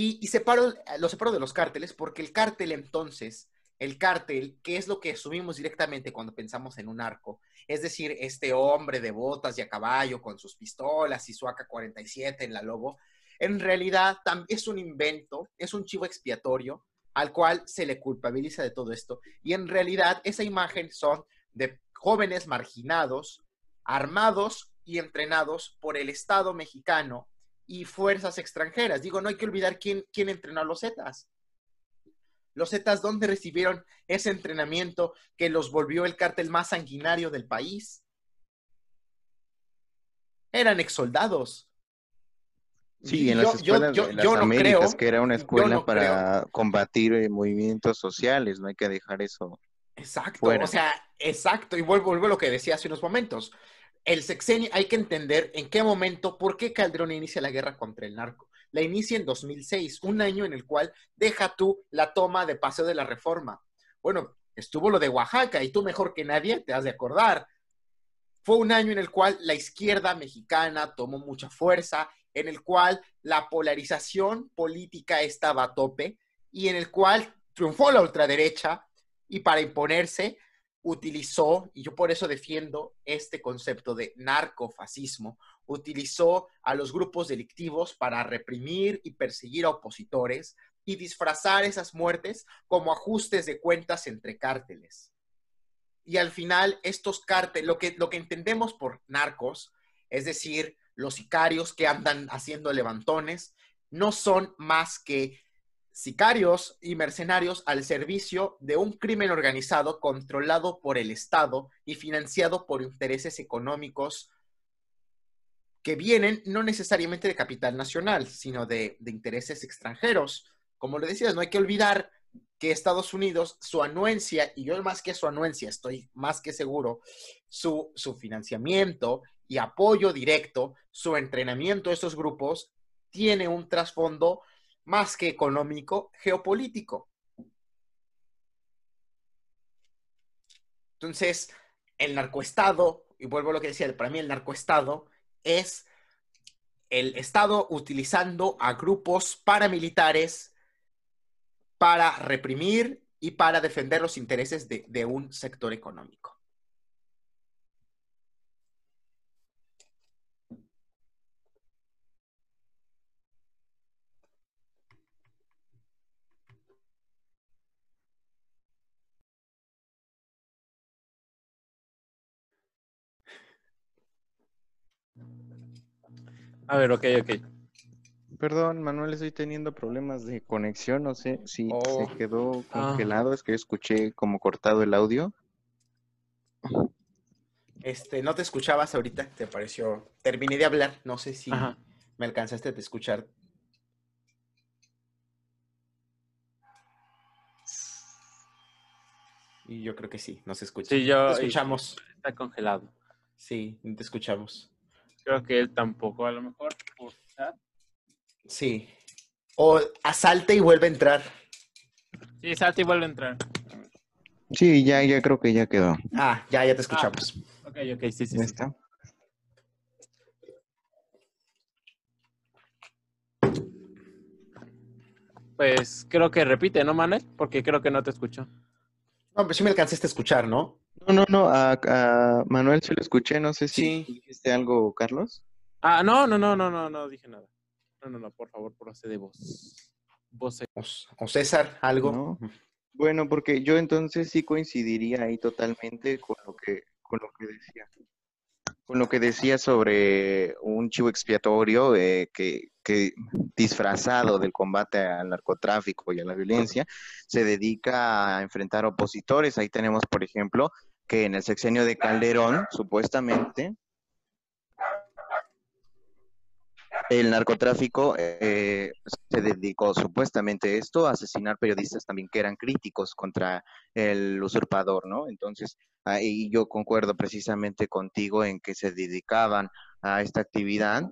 Y, separo, lo separo de los cárteles porque el cártel entonces, el cártel, que es lo que asumimos directamente cuando pensamos en un arco, es decir, este hombre de botas y a caballo con sus pistolas y su AK-47 en la lobo, en realidad es un invento, es un chivo expiatorio al cual se le culpabiliza de todo esto. Y en realidad esa imagen son de jóvenes marginados, armados y entrenados por el Estado mexicano y fuerzas extranjeras. Digo, no hay que olvidar quién, quién entrenó a los Zetas. Los Zetas, ¿dónde recibieron ese entrenamiento que los volvió el cártel más sanguinario del país? Eran exsoldados. Sí, en las escuelas de las Américas, que era una escuela para combatir eh, movimientos sociales, no hay que dejar eso. Exacto, o sea, exacto, y vuelvo, vuelvo a lo que decía hace unos momentos el sexenio, hay que entender en qué momento, por qué Calderón inicia la guerra contra el narco. La inicia en 2006, un año en el cual deja tú la toma de paseo de la reforma. Bueno, estuvo lo de Oaxaca y tú mejor que nadie te has de acordar. Fue un año en el cual la izquierda mexicana tomó mucha fuerza, en el cual la polarización política estaba a tope y en el cual triunfó la ultraderecha y para imponerse utilizó, y yo por eso defiendo este concepto de narcofascismo, utilizó a los grupos delictivos para reprimir y perseguir a opositores y disfrazar esas muertes como ajustes de cuentas entre cárteles. Y al final, estos cárteles, lo que, lo que entendemos por narcos, es decir, los sicarios que andan haciendo levantones, no son más que sicarios y mercenarios al servicio de un crimen organizado controlado por el Estado y financiado por intereses económicos que vienen no necesariamente de capital nacional, sino de, intereses extranjeros. Como le decías, no hay que olvidar que Estados Unidos, su anuencia, y yo más que su anuencia, estoy más que seguro, su, su financiamiento y apoyo directo, su entrenamiento a estos grupos, tiene un trasfondo más que económico, geopolítico. Entonces, el narcoestado, y vuelvo a lo que decía, para mí el narcoestado es el Estado utilizando a grupos paramilitares para reprimir y para defender los intereses de, de un sector económico. A ver, ok, ok. Perdón, Manuel, estoy teniendo problemas de conexión. No sé si Oh. se quedó Ah. congelado. Es que escuché como cortado el audio. Este, no te escuchabas ahorita, te pareció. Terminé de hablar, no sé si Ajá. me alcanzaste a escuchar. Y yo creo que sí, nos escucha. Sí, yo- Te escuchamos. Está congelado. Sí, te escuchamos. Creo que él tampoco, a lo mejor. por chat. Sí. O asalta y vuelve a entrar. Sí, salta y vuelve a entrar. Sí, ya, ya creo que ya quedó. Ah, ya, ya te escuchamos. Ok, ok, sí, sí. ¿Ya sí. está? Pues creo que repite, ¿no, Manuel? Porque creo que no te escucho. No, pero sí me alcanzaste a escuchar, ¿no? No, no, no. A, a Manuel se lo escuché. No sé si Sí. dijiste algo, Carlos. Ah, no, no, no, no, no, no dije nada. No, no, no, por favor, procede vos. Vos. O, o César, algo. No. Bueno, porque yo entonces sí coincidiría ahí totalmente con lo que, con lo que decía. Con lo que decía sobre un chivo expiatorio eh, que, que disfrazado del combate al narcotráfico y a la violencia, se dedica a enfrentar opositores. Ahí tenemos, por ejemplo, que en el sexenio de Calderón, supuestamente, el narcotráfico eh, se dedicó supuestamente esto, a asesinar periodistas también que eran críticos contra el usurpador, ¿no? Entonces, ahí yo concuerdo precisamente contigo en que se dedicaban a esta actividad,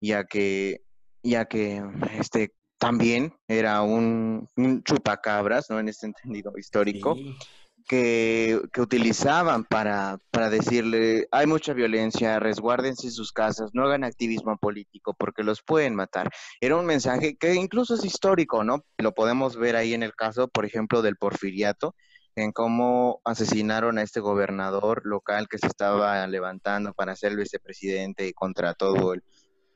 ya que, ya que este también era un, un chupacabras, ¿no? En este entendido histórico Sí. Que, utilizaban para, para decirle, hay mucha violencia, resguárdense sus casas, no hagan activismo político porque los pueden matar. Era un mensaje que incluso es histórico, ¿no? Lo podemos ver ahí en el caso, por ejemplo, del porfiriato, en cómo asesinaron a este gobernador local que se estaba levantando para ser vicepresidente y contra todo el,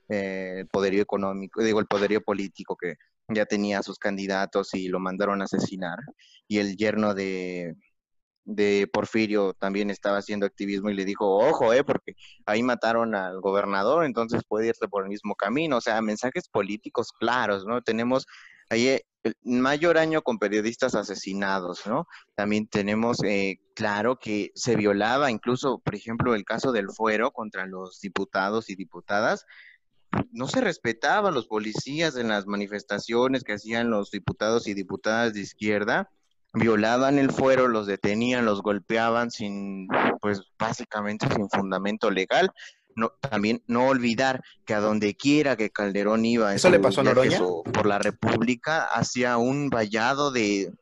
eh, poderío económico, digo, el poderío político que ya tenía a sus candidatos y lo mandaron a asesinar. Y el yerno de, de Porfirio también estaba haciendo activismo y le dijo, ojo, eh, porque ahí mataron al gobernador, entonces puede irse por el mismo camino. O sea, mensajes políticos claros, ¿no? Tenemos ahí eh, mayor año con periodistas asesinados, ¿no? También tenemos, eh, claro, que se violaba incluso, por ejemplo, el caso del fuero contra los diputados y diputadas. No se respetaban los policías en las manifestaciones que hacían los diputados y diputadas de izquierda violaban el fuero, los detenían, los golpeaban sin, pues básicamente sin fundamento legal. No, también no olvidar que a donde quiera que Calderón iba, ¿Eso le pasó a Noroña? por la República, hacía un vallado de...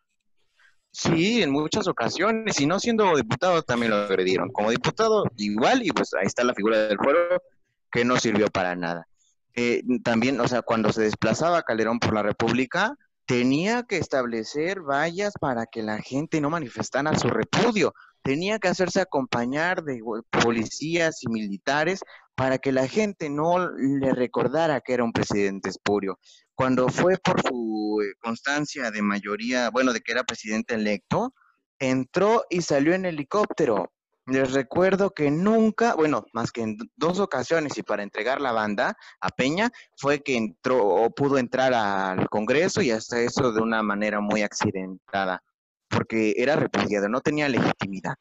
Sí, en muchas ocasiones, y no siendo diputado también lo agredieron. Como diputado igual, y pues ahí está la figura del fuero que no sirvió para nada. Eh, también, o sea, cuando se desplazaba Calderón por la República, tenía que establecer vallas para que la gente no manifestara su repudio. Tenía que hacerse acompañar de policías y militares para que la gente no le recordara que era un presidente espurio. Cuando fue por su eh, constancia de mayoría, bueno, de que era presidente electo, entró y salió en helicóptero. Les recuerdo que nunca, bueno, más que en dos ocasiones y para entregar la banda a Peña, fue que entró o pudo entrar al Congreso y hasta eso de una manera muy accidentada, porque era repudiado, no tenía legitimidad.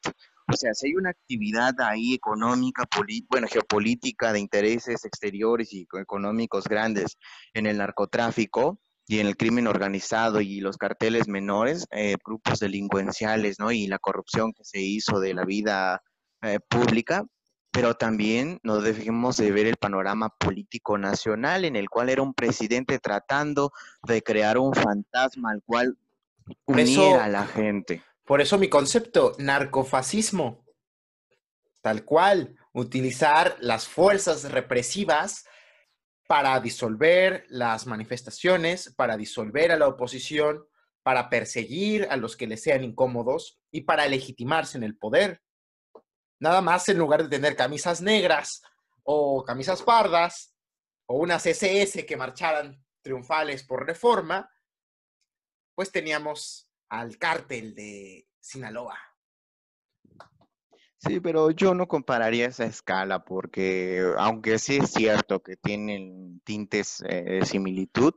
O sea, si hay una actividad ahí económica, bueno, geopolítica, de intereses exteriores y económicos grandes en el narcotráfico, y en el crimen organizado y los carteles menores, eh, grupos delincuenciales, ¿no? Y la corrupción que se hizo de la vida eh, pública, pero también no debemos de ver el panorama político nacional en el cual era un presidente tratando de crear un fantasma al cual uniera a la gente. Por eso mi concepto, narcofascismo, tal cual, utilizar las fuerzas represivas para disolver las manifestaciones, para disolver a la oposición, para perseguir a los que les sean incómodos y para legitimarse en el poder. Nada más en lugar de tener camisas negras o camisas pardas o unas SS que marcharan triunfales por reforma, pues teníamos al cártel de Sinaloa. Sí, pero yo no compararía esa escala porque, aunque sí es cierto que tienen tintes eh, de similitud,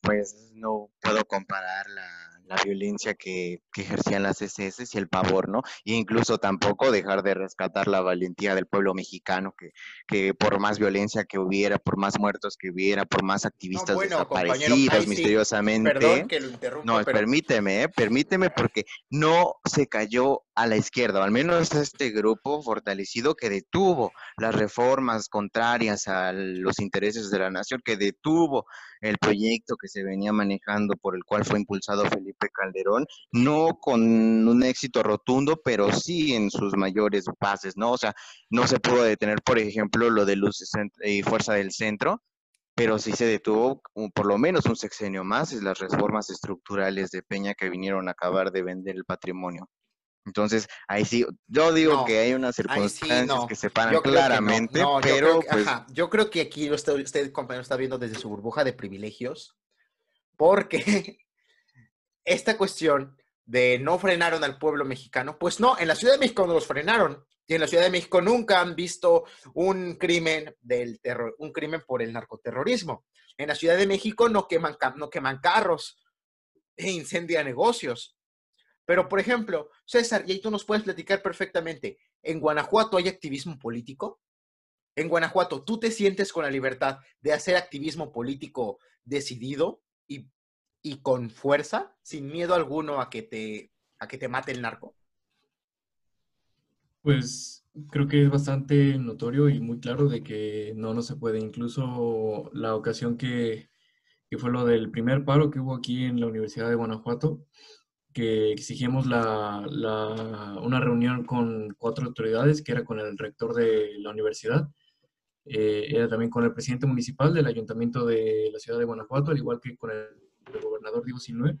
pues no puedo comparar la, la violencia que, ejercían las SS y el pavor, ¿no? E incluso tampoco dejar de rescatar la valentía del pueblo mexicano, que, que por más violencia que hubiera, por más muertos que hubiera, por más activistas desaparecidos misteriosamente. perdón que lo. No, permíteme, ¿eh? permíteme, porque no se cayó a la izquierda, o al menos este grupo fortalecido que detuvo las reformas contrarias a los intereses de la nación, que detuvo el proyecto que se venía manejando por el cual fue impulsado Felipe Calderón, no con un éxito rotundo, pero sí en sus mayores bases, ¿no? O sea, no se pudo detener, por ejemplo, lo de Luz y Fuerza del Centro, pero sí se detuvo por lo menos un sexenio más, es las reformas estructurales de Peña que vinieron a acabar de vender el patrimonio. Entonces, ahí sí, yo digo que hay unas circunstancias que se paran claramente, pero pues... yo creo que aquí usted, usted, compañero, está viendo desde su burbuja de privilegios, porque esta cuestión de no frenaron al pueblo mexicano, pues no, en la Ciudad de México no los frenaron, y en la Ciudad de México nunca han visto un crimen del terror, un crimen por el narcoterrorismo. En la Ciudad de México no queman, no queman carros e incendian negocios. Pero, por ejemplo, César, y ahí tú nos puedes platicar perfectamente, ¿en Guanajuato hay activismo político? En Guanajuato, ¿tú te sientes con la libertad de hacer activismo político decidido y, con fuerza, sin miedo alguno a que te, a que te mate el narco? Pues creo que es bastante notorio y muy claro de que no, no se puede. Incluso la ocasión que, que fue lo del primer paro que hubo aquí en la Universidad de Guanajuato, que exigimos la, una reunión con cuatro autoridades, que era con el rector de la universidad, eh, era también con el presidente municipal del ayuntamiento de la ciudad de Guanajuato, al igual que con el, gobernador Diego Sinue,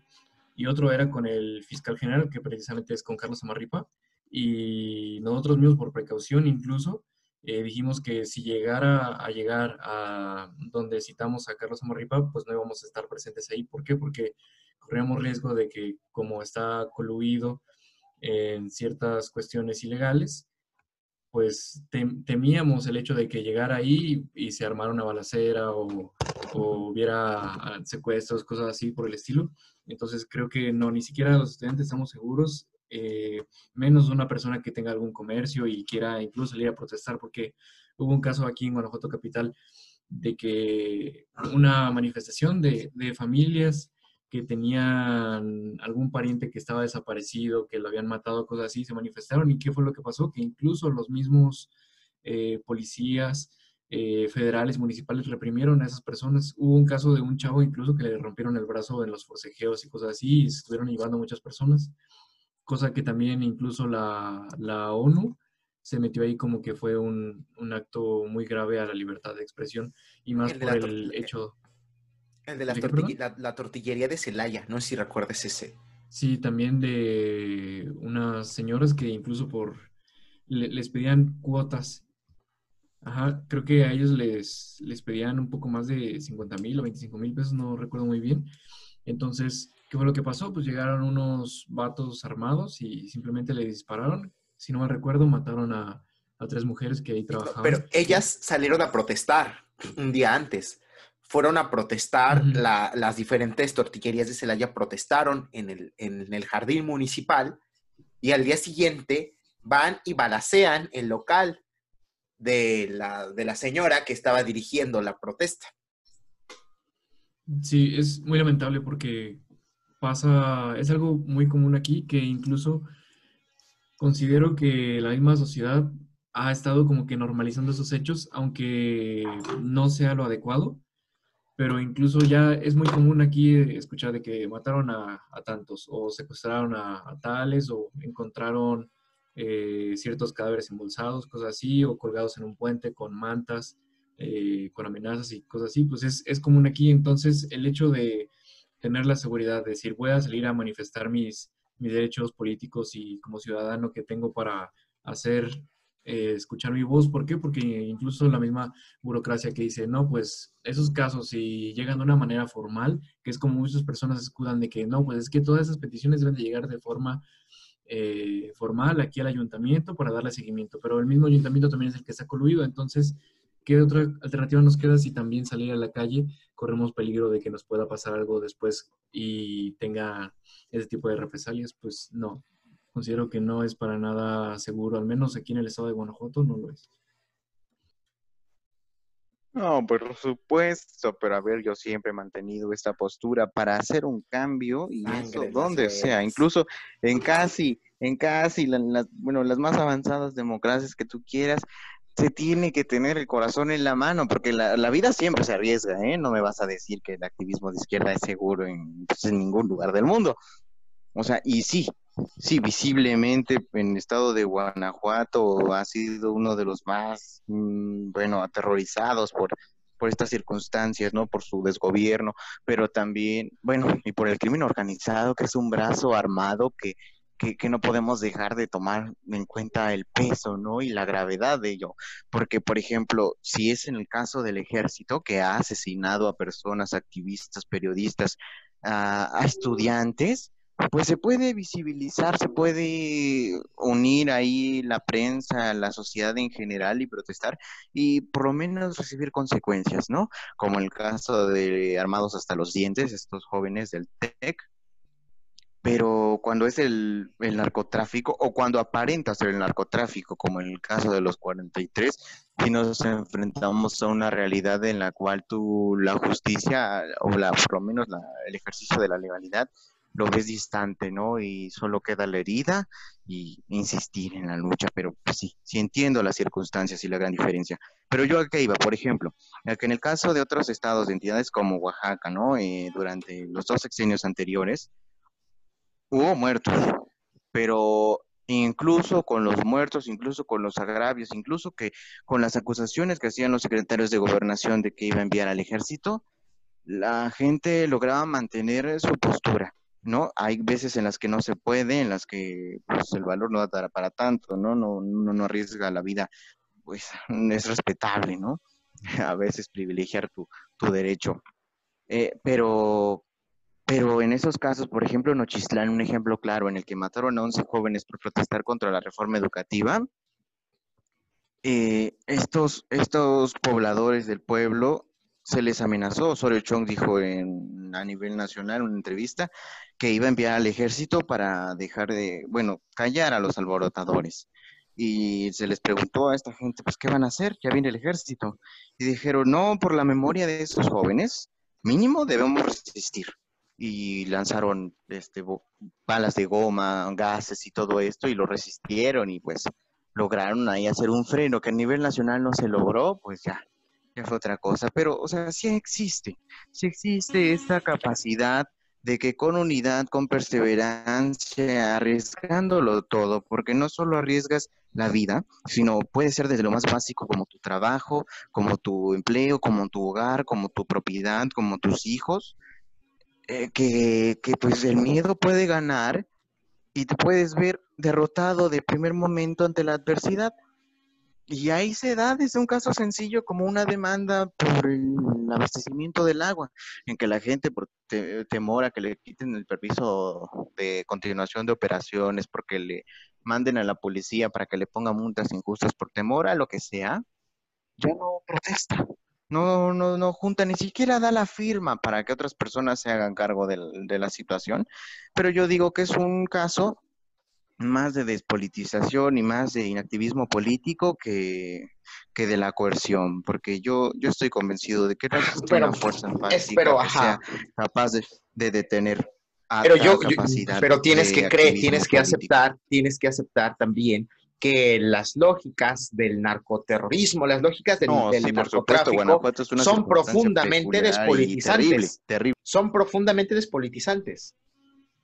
y otro era con el fiscal general, que precisamente es con Carlos Amarripa, y nosotros mismos por precaución incluso, eh, dijimos que si llegara a llegar a donde citamos a Carlos Amarripa, pues no íbamos a estar presentes ahí. ¿Por qué? Porque corríamos riesgo de que como está coluido en ciertas cuestiones ilegales, pues temíamos el hecho de que llegara ahí y se armara una balacera o, hubiera secuestros, cosas así por el estilo. Entonces creo que no, ni siquiera los estudiantes estamos seguros, eh, menos una persona que tenga algún comercio y quiera incluso salir a protestar, porque hubo un caso aquí en Guanajuato Capital de que una manifestación de, familias que tenían algún pariente que estaba desaparecido, que lo habían matado, cosas así, se manifestaron. ¿Y qué fue lo que pasó? Que incluso los mismos eh, policías eh, federales, municipales reprimieron a esas personas. Hubo un caso de un chavo incluso que le rompieron el brazo en los forcejeos y cosas así, y estuvieron llevando a muchas personas, cosa que también incluso la, la ONU se metió ahí como que fue un, un, acto muy grave a la libertad de expresión y más por el hecho el de la, tortillería de Celaya, no sé si recuerdas ese. Sí, también de unas señoras que incluso por les pedían cuotas. Ajá, creo que a ellos les, les pedían un poco más de 50 mil o 25 mil pesos, no recuerdo muy bien. Entonces, ¿qué fue lo que pasó? Pues llegaron unos vatos armados y simplemente le dispararon. Si no me recuerdo, mataron a, a tres mujeres que ahí trabajaban. Pero ellas salieron a protestar un día antes fueron a protestar, las diferentes tortillerías de Celaya protestaron en el, en el jardín municipal y al día siguiente van y balacean el local de la, de la señora que estaba dirigiendo la protesta. Sí, es muy lamentable porque pasa, es algo muy común aquí que incluso considero que la misma sociedad ha estado como que normalizando esos hechos, aunque no sea lo adecuado, pero incluso ya es muy común aquí escuchar de que mataron a, tantos o secuestraron a, tales o encontraron eh, ciertos cadáveres embolsados, cosas así, o colgados en un puente con mantas, eh, con amenazas y cosas así, pues es, es común aquí. Entonces el hecho de tener la seguridad de decir voy a salir a manifestar mis, mis derechos políticos y como ciudadano que tengo para hacer eh, escuchar mi voz. ¿Por qué? Porque incluso la misma burocracia que dice, no, pues esos casos si llegan de una manera formal, que es como muchas personas escudan de que no, pues es que todas esas peticiones deben de llegar de forma eh, formal aquí al ayuntamiento para darle seguimiento, pero el mismo ayuntamiento también es el que está coluido, entonces, ¿qué otra alternativa nos queda si también salir a la calle corremos peligro de que nos pueda pasar algo después y tenga ese tipo de represalias? Pues no, considero que no es para nada seguro, al menos aquí en el estado de Guanajuato no lo es. No, por supuesto, pero a ver, yo siempre he mantenido esta postura para hacer un cambio y eso donde sea, incluso en casi, en casi, las, bueno, las más avanzadas democracias que tú quieras, se tiene que tener el corazón en la mano, porque la, la vida siempre se arriesga, ¿eh? No me vas a decir que el activismo de izquierda es seguro en, pues, en ningún lugar del mundo. O sea, y sí, Sí, visiblemente en el estado de Guanajuato ha sido uno de los más, mm, bueno, aterrorizados por, por estas circunstancias, ¿no? Por su desgobierno, pero también, bueno, y por el crimen organizado, que es un brazo armado que, que, no podemos dejar de tomar en cuenta el peso, ¿no? Y la gravedad de ello. Porque, por ejemplo, si es en el caso del ejército que ha asesinado a personas, activistas, periodistas, a estudiantes, pues se puede visibilizar, se puede unir ahí la prensa, la sociedad en general y protestar y por lo menos recibir consecuencias, ¿no? Como el caso de Armados hasta los dientes, estos jóvenes del TEC. Pero cuando es el, el narcotráfico o cuando aparenta ser el narcotráfico, como en el caso de los 43, si nos enfrentamos a una realidad en la cual tú, la justicia, o la, por lo menos el ejercicio de la legalidad, lo ves distante, ¿no? Y solo queda la herida y insistir en la lucha, pero pues, sí, sí entiendo las circunstancias y la gran diferencia. Pero yo a qué iba, por ejemplo, que en el caso de otros estados, de entidades como Oaxaca, ¿no? Eh, durante los dos sexenios anteriores, hubo muertos, pero incluso con los muertos, incluso con los agravios, incluso que con las acusaciones que hacían los secretarios de gobernación de que iba a enviar al ejército, la gente lograba mantener su postura. ¿no? Hay veces en las que no se puede, en las que pues, el valor no da para tanto, ¿no? No, no, no arriesga la vida, pues es respetable, ¿no? A veces privilegiar tu, tu derecho. Eh, pero, pero en esos casos, por ejemplo, en Ochistlán, un ejemplo claro en el que mataron a 11 jóvenes por protestar contra la reforma educativa, eh, estos, estos pobladores del pueblo se les amenazó. Osorio Chong dijo en, a nivel nacional en una entrevista que iba a enviar al ejército para dejar de, bueno, callar a los alborotadores. Y se les preguntó a esta gente, pues, ¿qué van a hacer? Ya viene el ejército. Y dijeron, no, por la memoria de esos jóvenes, mínimo debemos resistir. Y lanzaron este, balas de goma, gases y todo esto, y lo resistieron y pues lograron ahí hacer un freno que a nivel nacional no se logró, pues ya, ya fue otra cosa, pero, o sea, sí existe, sí existe esta capacidad de que con unidad, con perseverancia, arriesgándolo todo, porque no solo arriesgas la vida, sino puede ser desde lo más básico como tu trabajo, como tu empleo, como tu hogar, como tu propiedad, como tus hijos, eh, que, que pues el miedo puede ganar y te puedes ver derrotado de primer momento ante la adversidad, y ahí se da desde un caso sencillo como una demanda por el abastecimiento del agua, en que la gente por temor a que le quiten el permiso de continuación de operaciones, porque le manden a la policía para que le ponga multas injustas por temor a lo que sea, ya no protesta. No, no, no junta, ni siquiera da la firma para que otras personas se hagan cargo de la situación. Pero yo digo que es un caso más de despolitización y más de inactivismo político que, que de la coerción, porque yo, yo estoy convencido de que no existe Pero- una fuerza es- fáctica pero, que ajá. sea capaz de, de detener a Pero yo, pero tienes de que creer, tienes que político. aceptar, tienes que aceptar también que las lógicas del narcoterrorismo, las lógicas del, No, del sí, por supuesto, narcotráfico son profundamente despolitizantes. Terrible, terrible. son profundamente despolitizantes.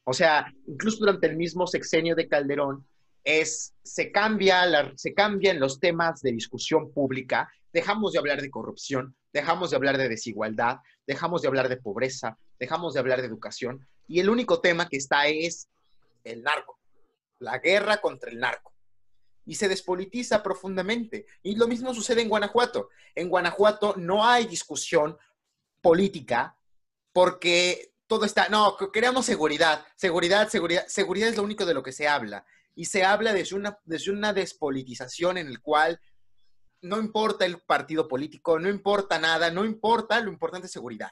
O sea, incluso durante el mismo sexenio de Calderón, es, se, cambia la- se cambian los temas de discusión pública, dejamos de hablar de corrupción, dejamos de hablar de desigualdad, dejamos de hablar de pobreza, dejamos de hablar de educación, y el único tema que está es el narco, la guerra contra el narco. Y se despolitiza profundamente. Y lo mismo sucede en Guanajuato. En Guanajuato no hay discusión política porque todo está, no, que- queremos seguridad, seguridad, seguridad, seguridad es lo único de lo que se habla. Y se habla desde una, desde una despolitización en el cual no importa el partido político, no importa nada, no importa, lo importante es seguridad.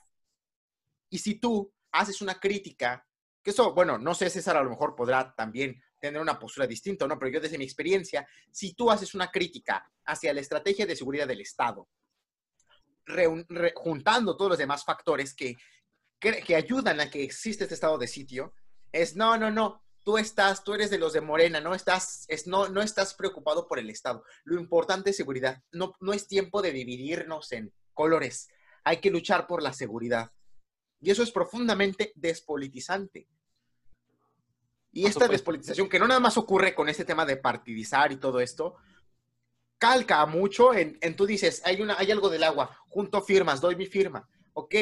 Y si tú haces una crítica, que eso, bueno, no sé, César a lo mejor podrá también tener una postura distinta, ¿no? Pero yo desde mi experiencia, si tú haces una crítica hacia la estrategia de seguridad del Estado, juntando todos los demás factores que, que, ayudan a que exista este estado de sitio, es no, no, no, tú estás, tú eres de los de Morena, no estás, es, no, no estás preocupado por el Estado. Lo importante es seguridad. No, no es tiempo de dividirnos en colores. Hay que luchar por la seguridad. Y eso es profundamente despolitizante. Y esta despolitización, que no nada más ocurre con este tema de partidizar y todo esto, calca mucho en, en tú dices, hay, una, hay algo del agua, junto firmas, doy mi firma. Ok,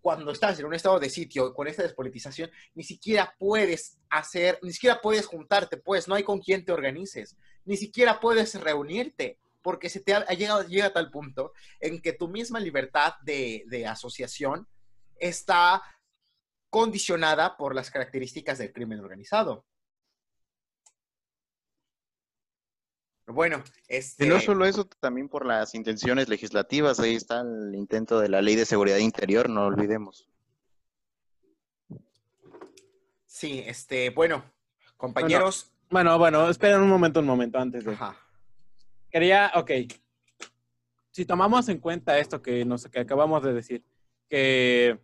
cuando estás en un estado de sitio con esta despolitización, ni siquiera puedes hacer, ni siquiera puedes juntarte, pues no hay con quién te organices, ni siquiera puedes reunirte, porque se te ha, ha llegado, llega a tal punto en que tu misma libertad de, de asociación está condicionada por las características del crimen organizado. Bueno, este... Y no solo eso, también por las intenciones legislativas, ahí está el intento de la ley de seguridad interior, no olvidemos. Sí, este, bueno, compañeros. Bueno, bueno, esperen un momento, un momento antes de... Ajá. Quería, ok. Si tomamos en cuenta esto que, nos, que acabamos de decir, que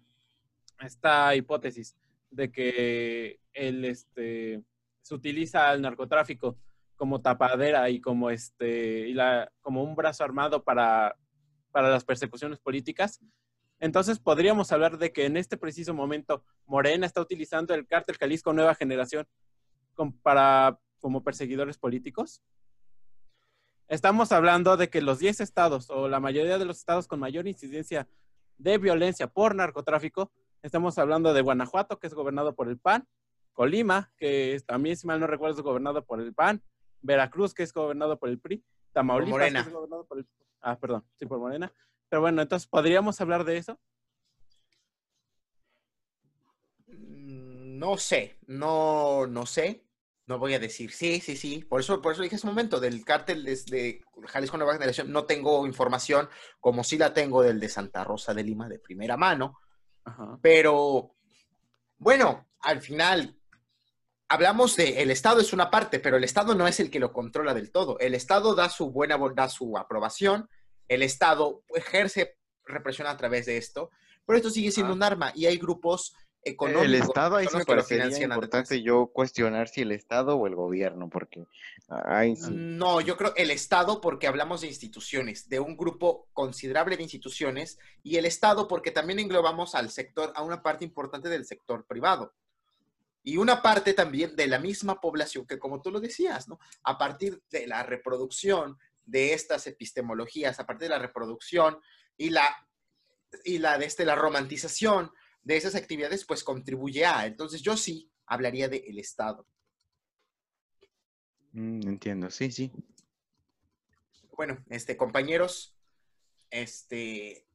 esta hipótesis de que el, este, se utiliza el narcotráfico como tapadera y como, este, y la, como un brazo armado para, para las persecuciones políticas, entonces podríamos hablar de que en este preciso momento Morena está utilizando el cártel Jalisco Nueva Generación com- para, como perseguidores políticos. Estamos hablando de que los 10 estados o la mayoría de los estados con mayor incidencia de violencia por narcotráfico, estamos hablando de Guanajuato, que es gobernado por el PAN, Colima, que también, si mal no recuerdo, es gobernado por el PAN, Veracruz, que es gobernado por el PRI, Tamaulipas, Morena. que es gobernado por el... Ah, perdón, sí, por Morena. Pero bueno, entonces, ¿podríamos hablar de eso? No sé, no, no sé. No voy a decir sí, sí, sí. Por eso, por eso dije hace un momento, del cártel de Jalisco Nueva Generación, no tengo información como sí la tengo del de Santa Rosa de Lima de primera mano. Ajá. Pero, bueno, al final, hablamos de el Estado es una parte, pero el Estado no es el que lo controla del todo. El Estado da su buena, da su aprobación, el Estado ejerce represión a través de esto, pero esto sigue siendo Ah. un arma y hay grupos económicos. El Estado, ahí me parecería importante yo cuestionar si el Estado o el gobierno, porque sí. No, yo creo el Estado porque hablamos de instituciones, de un grupo considerable de instituciones, y el Estado porque también englobamos al sector, a una parte importante del sector privado. Y una parte también de la misma población que, como tú lo decías, ¿no? A partir de la reproducción de estas epistemologías, a partir de la reproducción y la, y la, de este, la romantización de esas actividades, pues contribuye a. Entonces yo sí hablaría del Estado. Mm, entiendo, sí, sí. bueno, este, compañeros, este,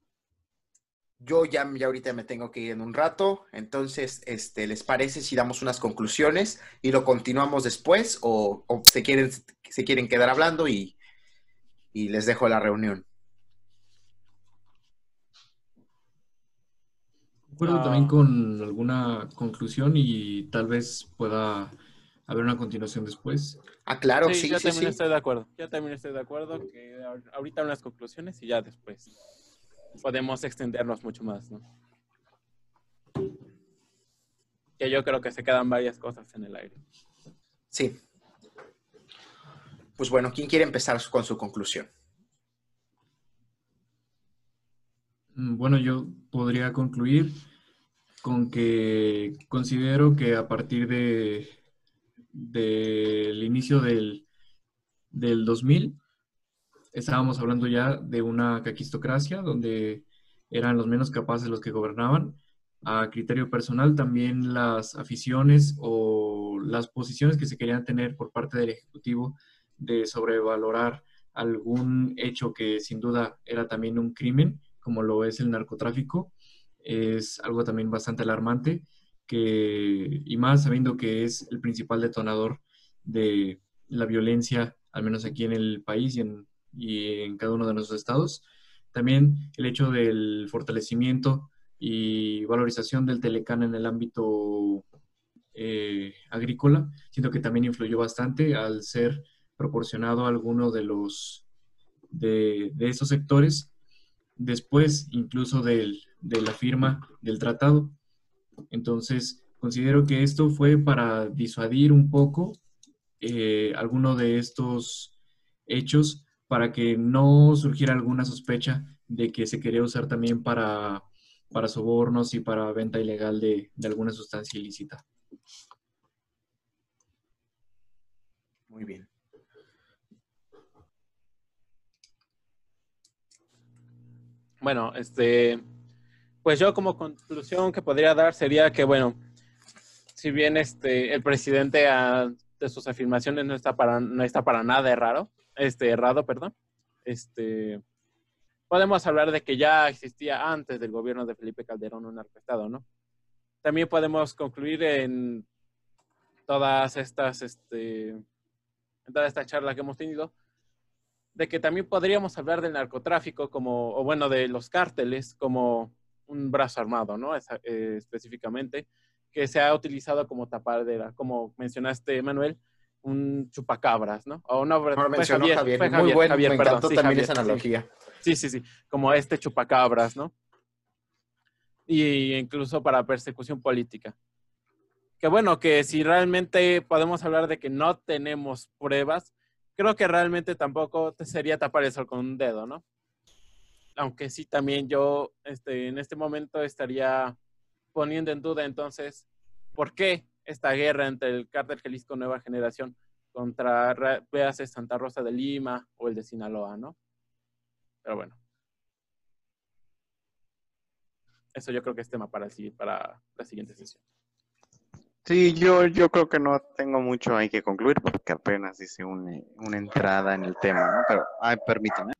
yo ya, ya ahorita me tengo que ir en un rato, entonces, este, ¿les parece si damos unas conclusiones y lo continuamos después o, o se quieren, se quieren quedar hablando y, y les dejo la reunión? Concuerdo Ah. también con alguna conclusión y tal vez pueda haber una continuación después. Ah, claro, sí, yo sí, también sí. estoy de acuerdo. Yo también estoy de acuerdo que ahor- ahorita unas conclusiones y ya después podemos extendernos mucho más, ¿no? Que yo creo que se quedan varias cosas en el aire. Sí. Pues bueno, ¿quién quiere empezar con su conclusión? Mm, Bueno, yo podría concluir con que considero que a partir de del inicio del, del 2000 estábamos hablando ya de una caquistocracia donde eran los menos capaces los que gobernaban. A criterio personal, también las aficiones o las posiciones que se querían tener por parte del Ejecutivo de sobrevalorar algún hecho que sin duda era también un crimen, como lo es el narcotráfico, es algo también bastante alarmante, que, y más sabiendo que es el principal detonador de la violencia, al menos aquí en el país y en, y en cada uno de nuestros estados. También el hecho del fortalecimiento y valorización del Telecán en el ámbito eh, agrícola, siento que también influyó bastante al ser proporcionado a alguno de los de, de esos sectores después incluso del- de la firma del tratado. Entonces, considero que esto fue para disuadir un poco eh, alguno de estos hechos para que no surgiera alguna sospecha de que se quería usar también para, para sobornos y para venta ilegal de, de alguna sustancia ilícita. Muy bien. Bueno, este, pues yo como conclusión que podría dar sería que, bueno, si bien este, el presidente ah, de sus afirmaciones no está para, no está para nada errado, este, errado, perdón, este, podemos hablar de que ya existía antes del gobierno de Felipe Calderón un narcoestado, ¿no? También podemos concluir en todas estas, este, en toda esta charla que hemos tenido, de que también podríamos hablar del narcotráfico como, o bueno, de los cárteles como un brazo armado, ¿no? Esa- eh, específicamente, que se ha utilizado como tapadera, como mencionaste, Manuel, un chupacabras, ¿no? O no, fue mencionó Javier, fue muy bueno, Javier, me perdón, encantó sí, también Javier, esa analogía. Sí, sí, sí, como este chupacabras, ¿no? Y incluso para persecución política. Que bueno, que si realmente podemos hablar de que no tenemos pruebas, creo que realmente tampoco sería tapar el sol con un dedo, ¿no? Aunque sí también yo este, en este momento estaría poniendo en duda entonces por qué esta guerra entre el cártel Jalisco Nueva Generación contra, ra- véase, Santa Rosa de Lima o el de Sinaloa, ¿no? Pero bueno. Eso yo creo que es tema para, para la siguiente sesión. Sí, yo, yo creo que no tengo mucho ahí que concluir porque apenas hice una, una entrada en el tema, ¿no? Pero, ay, permítame.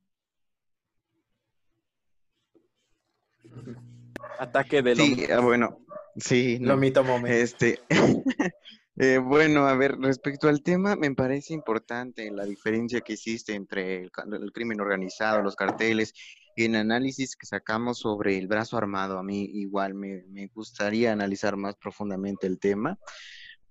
Ataque de Sí, ah, bueno, sí, Lo no. mito momento. Este, eh, bueno, a ver, respecto al tema, me parece importante la diferencia que existe entre el crimen organizado, los carteles, y el análisis que sacamos sobre el brazo armado. A mí igual me, me gustaría analizar más profundamente el tema,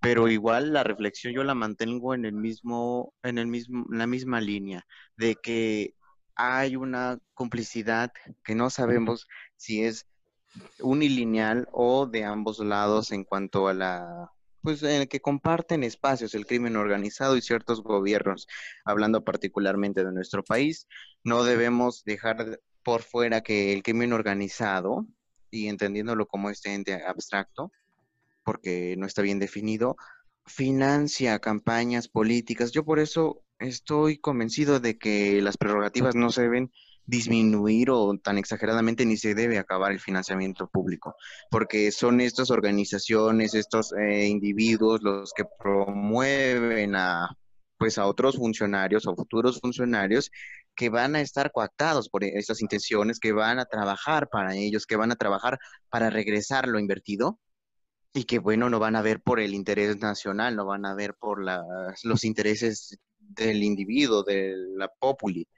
pero igual la reflexión yo la mantengo en el mismo, en el mismo, en la misma línea, de que hay una complicidad que no sabemos si es unilineal o de ambos lados en cuanto a la, pues en el que comparten espacios el crimen organizado y ciertos gobiernos, hablando particularmente de nuestro país, no debemos dejar por fuera que el crimen organizado, y entendiéndolo como este ente abstracto, porque no está bien definido, financia campañas políticas. Yo por eso estoy convencido de que las prerrogativas no se deben disminuir o tan exageradamente ni se debe acabar el financiamiento público, porque son estas organizaciones, estos eh, individuos los que promueven a pues a otros funcionarios o futuros funcionarios que van a estar coactados por estas intenciones, que van a trabajar para ellos, que van a trabajar para regresar lo invertido y que bueno, no van a ver por el interés nacional, no van a ver por las, los intereses del individuo, de la populi.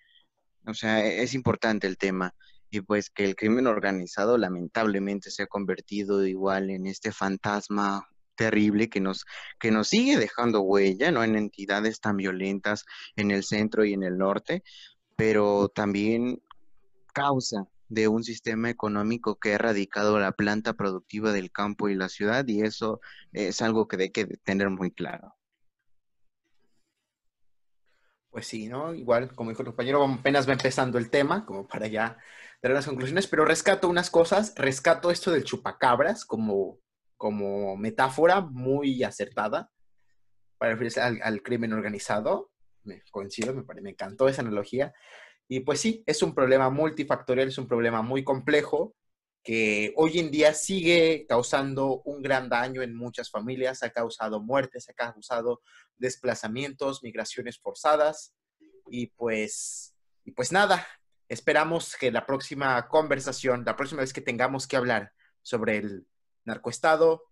O sea, e- es importante el tema. Y pues que el crimen organizado lamentablemente se ha convertido igual en este fantasma terrible que nos, que nos sigue dejando huella, ¿no? En entidades tan violentas en el centro y en el norte, pero también causa de un sistema económico que ha erradicado la planta productiva del campo y la ciudad y eso es algo que hay que tener muy claro. Pues sí, ¿no? Igual, como dijo el compañero, apenas va empezando el tema, como para ya dar las conclusiones, pero rescato unas cosas, rescato esto del chupacabras como, como metáfora muy acertada para referirse al, crimen organizado. Me coincido, me, encantó esa analogía. Y pues sí, es un problema multifactorial, es un problema muy complejo que hoy en día sigue causando un gran daño en muchas familias, ha causado muertes, ha causado desplazamientos, migraciones forzadas y pues, y pues nada, esperamos que la próxima conversación, la próxima vez que tengamos que hablar sobre el narcoestado,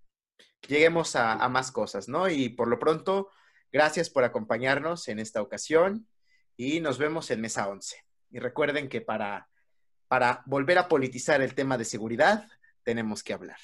lleguemos a más cosas, ¿no? Y por lo pronto, gracias por acompañarnos en esta ocasión y nos vemos en Mesa 11. Y recuerden que para, para volver a politizar el tema de seguridad, tenemos que hablar.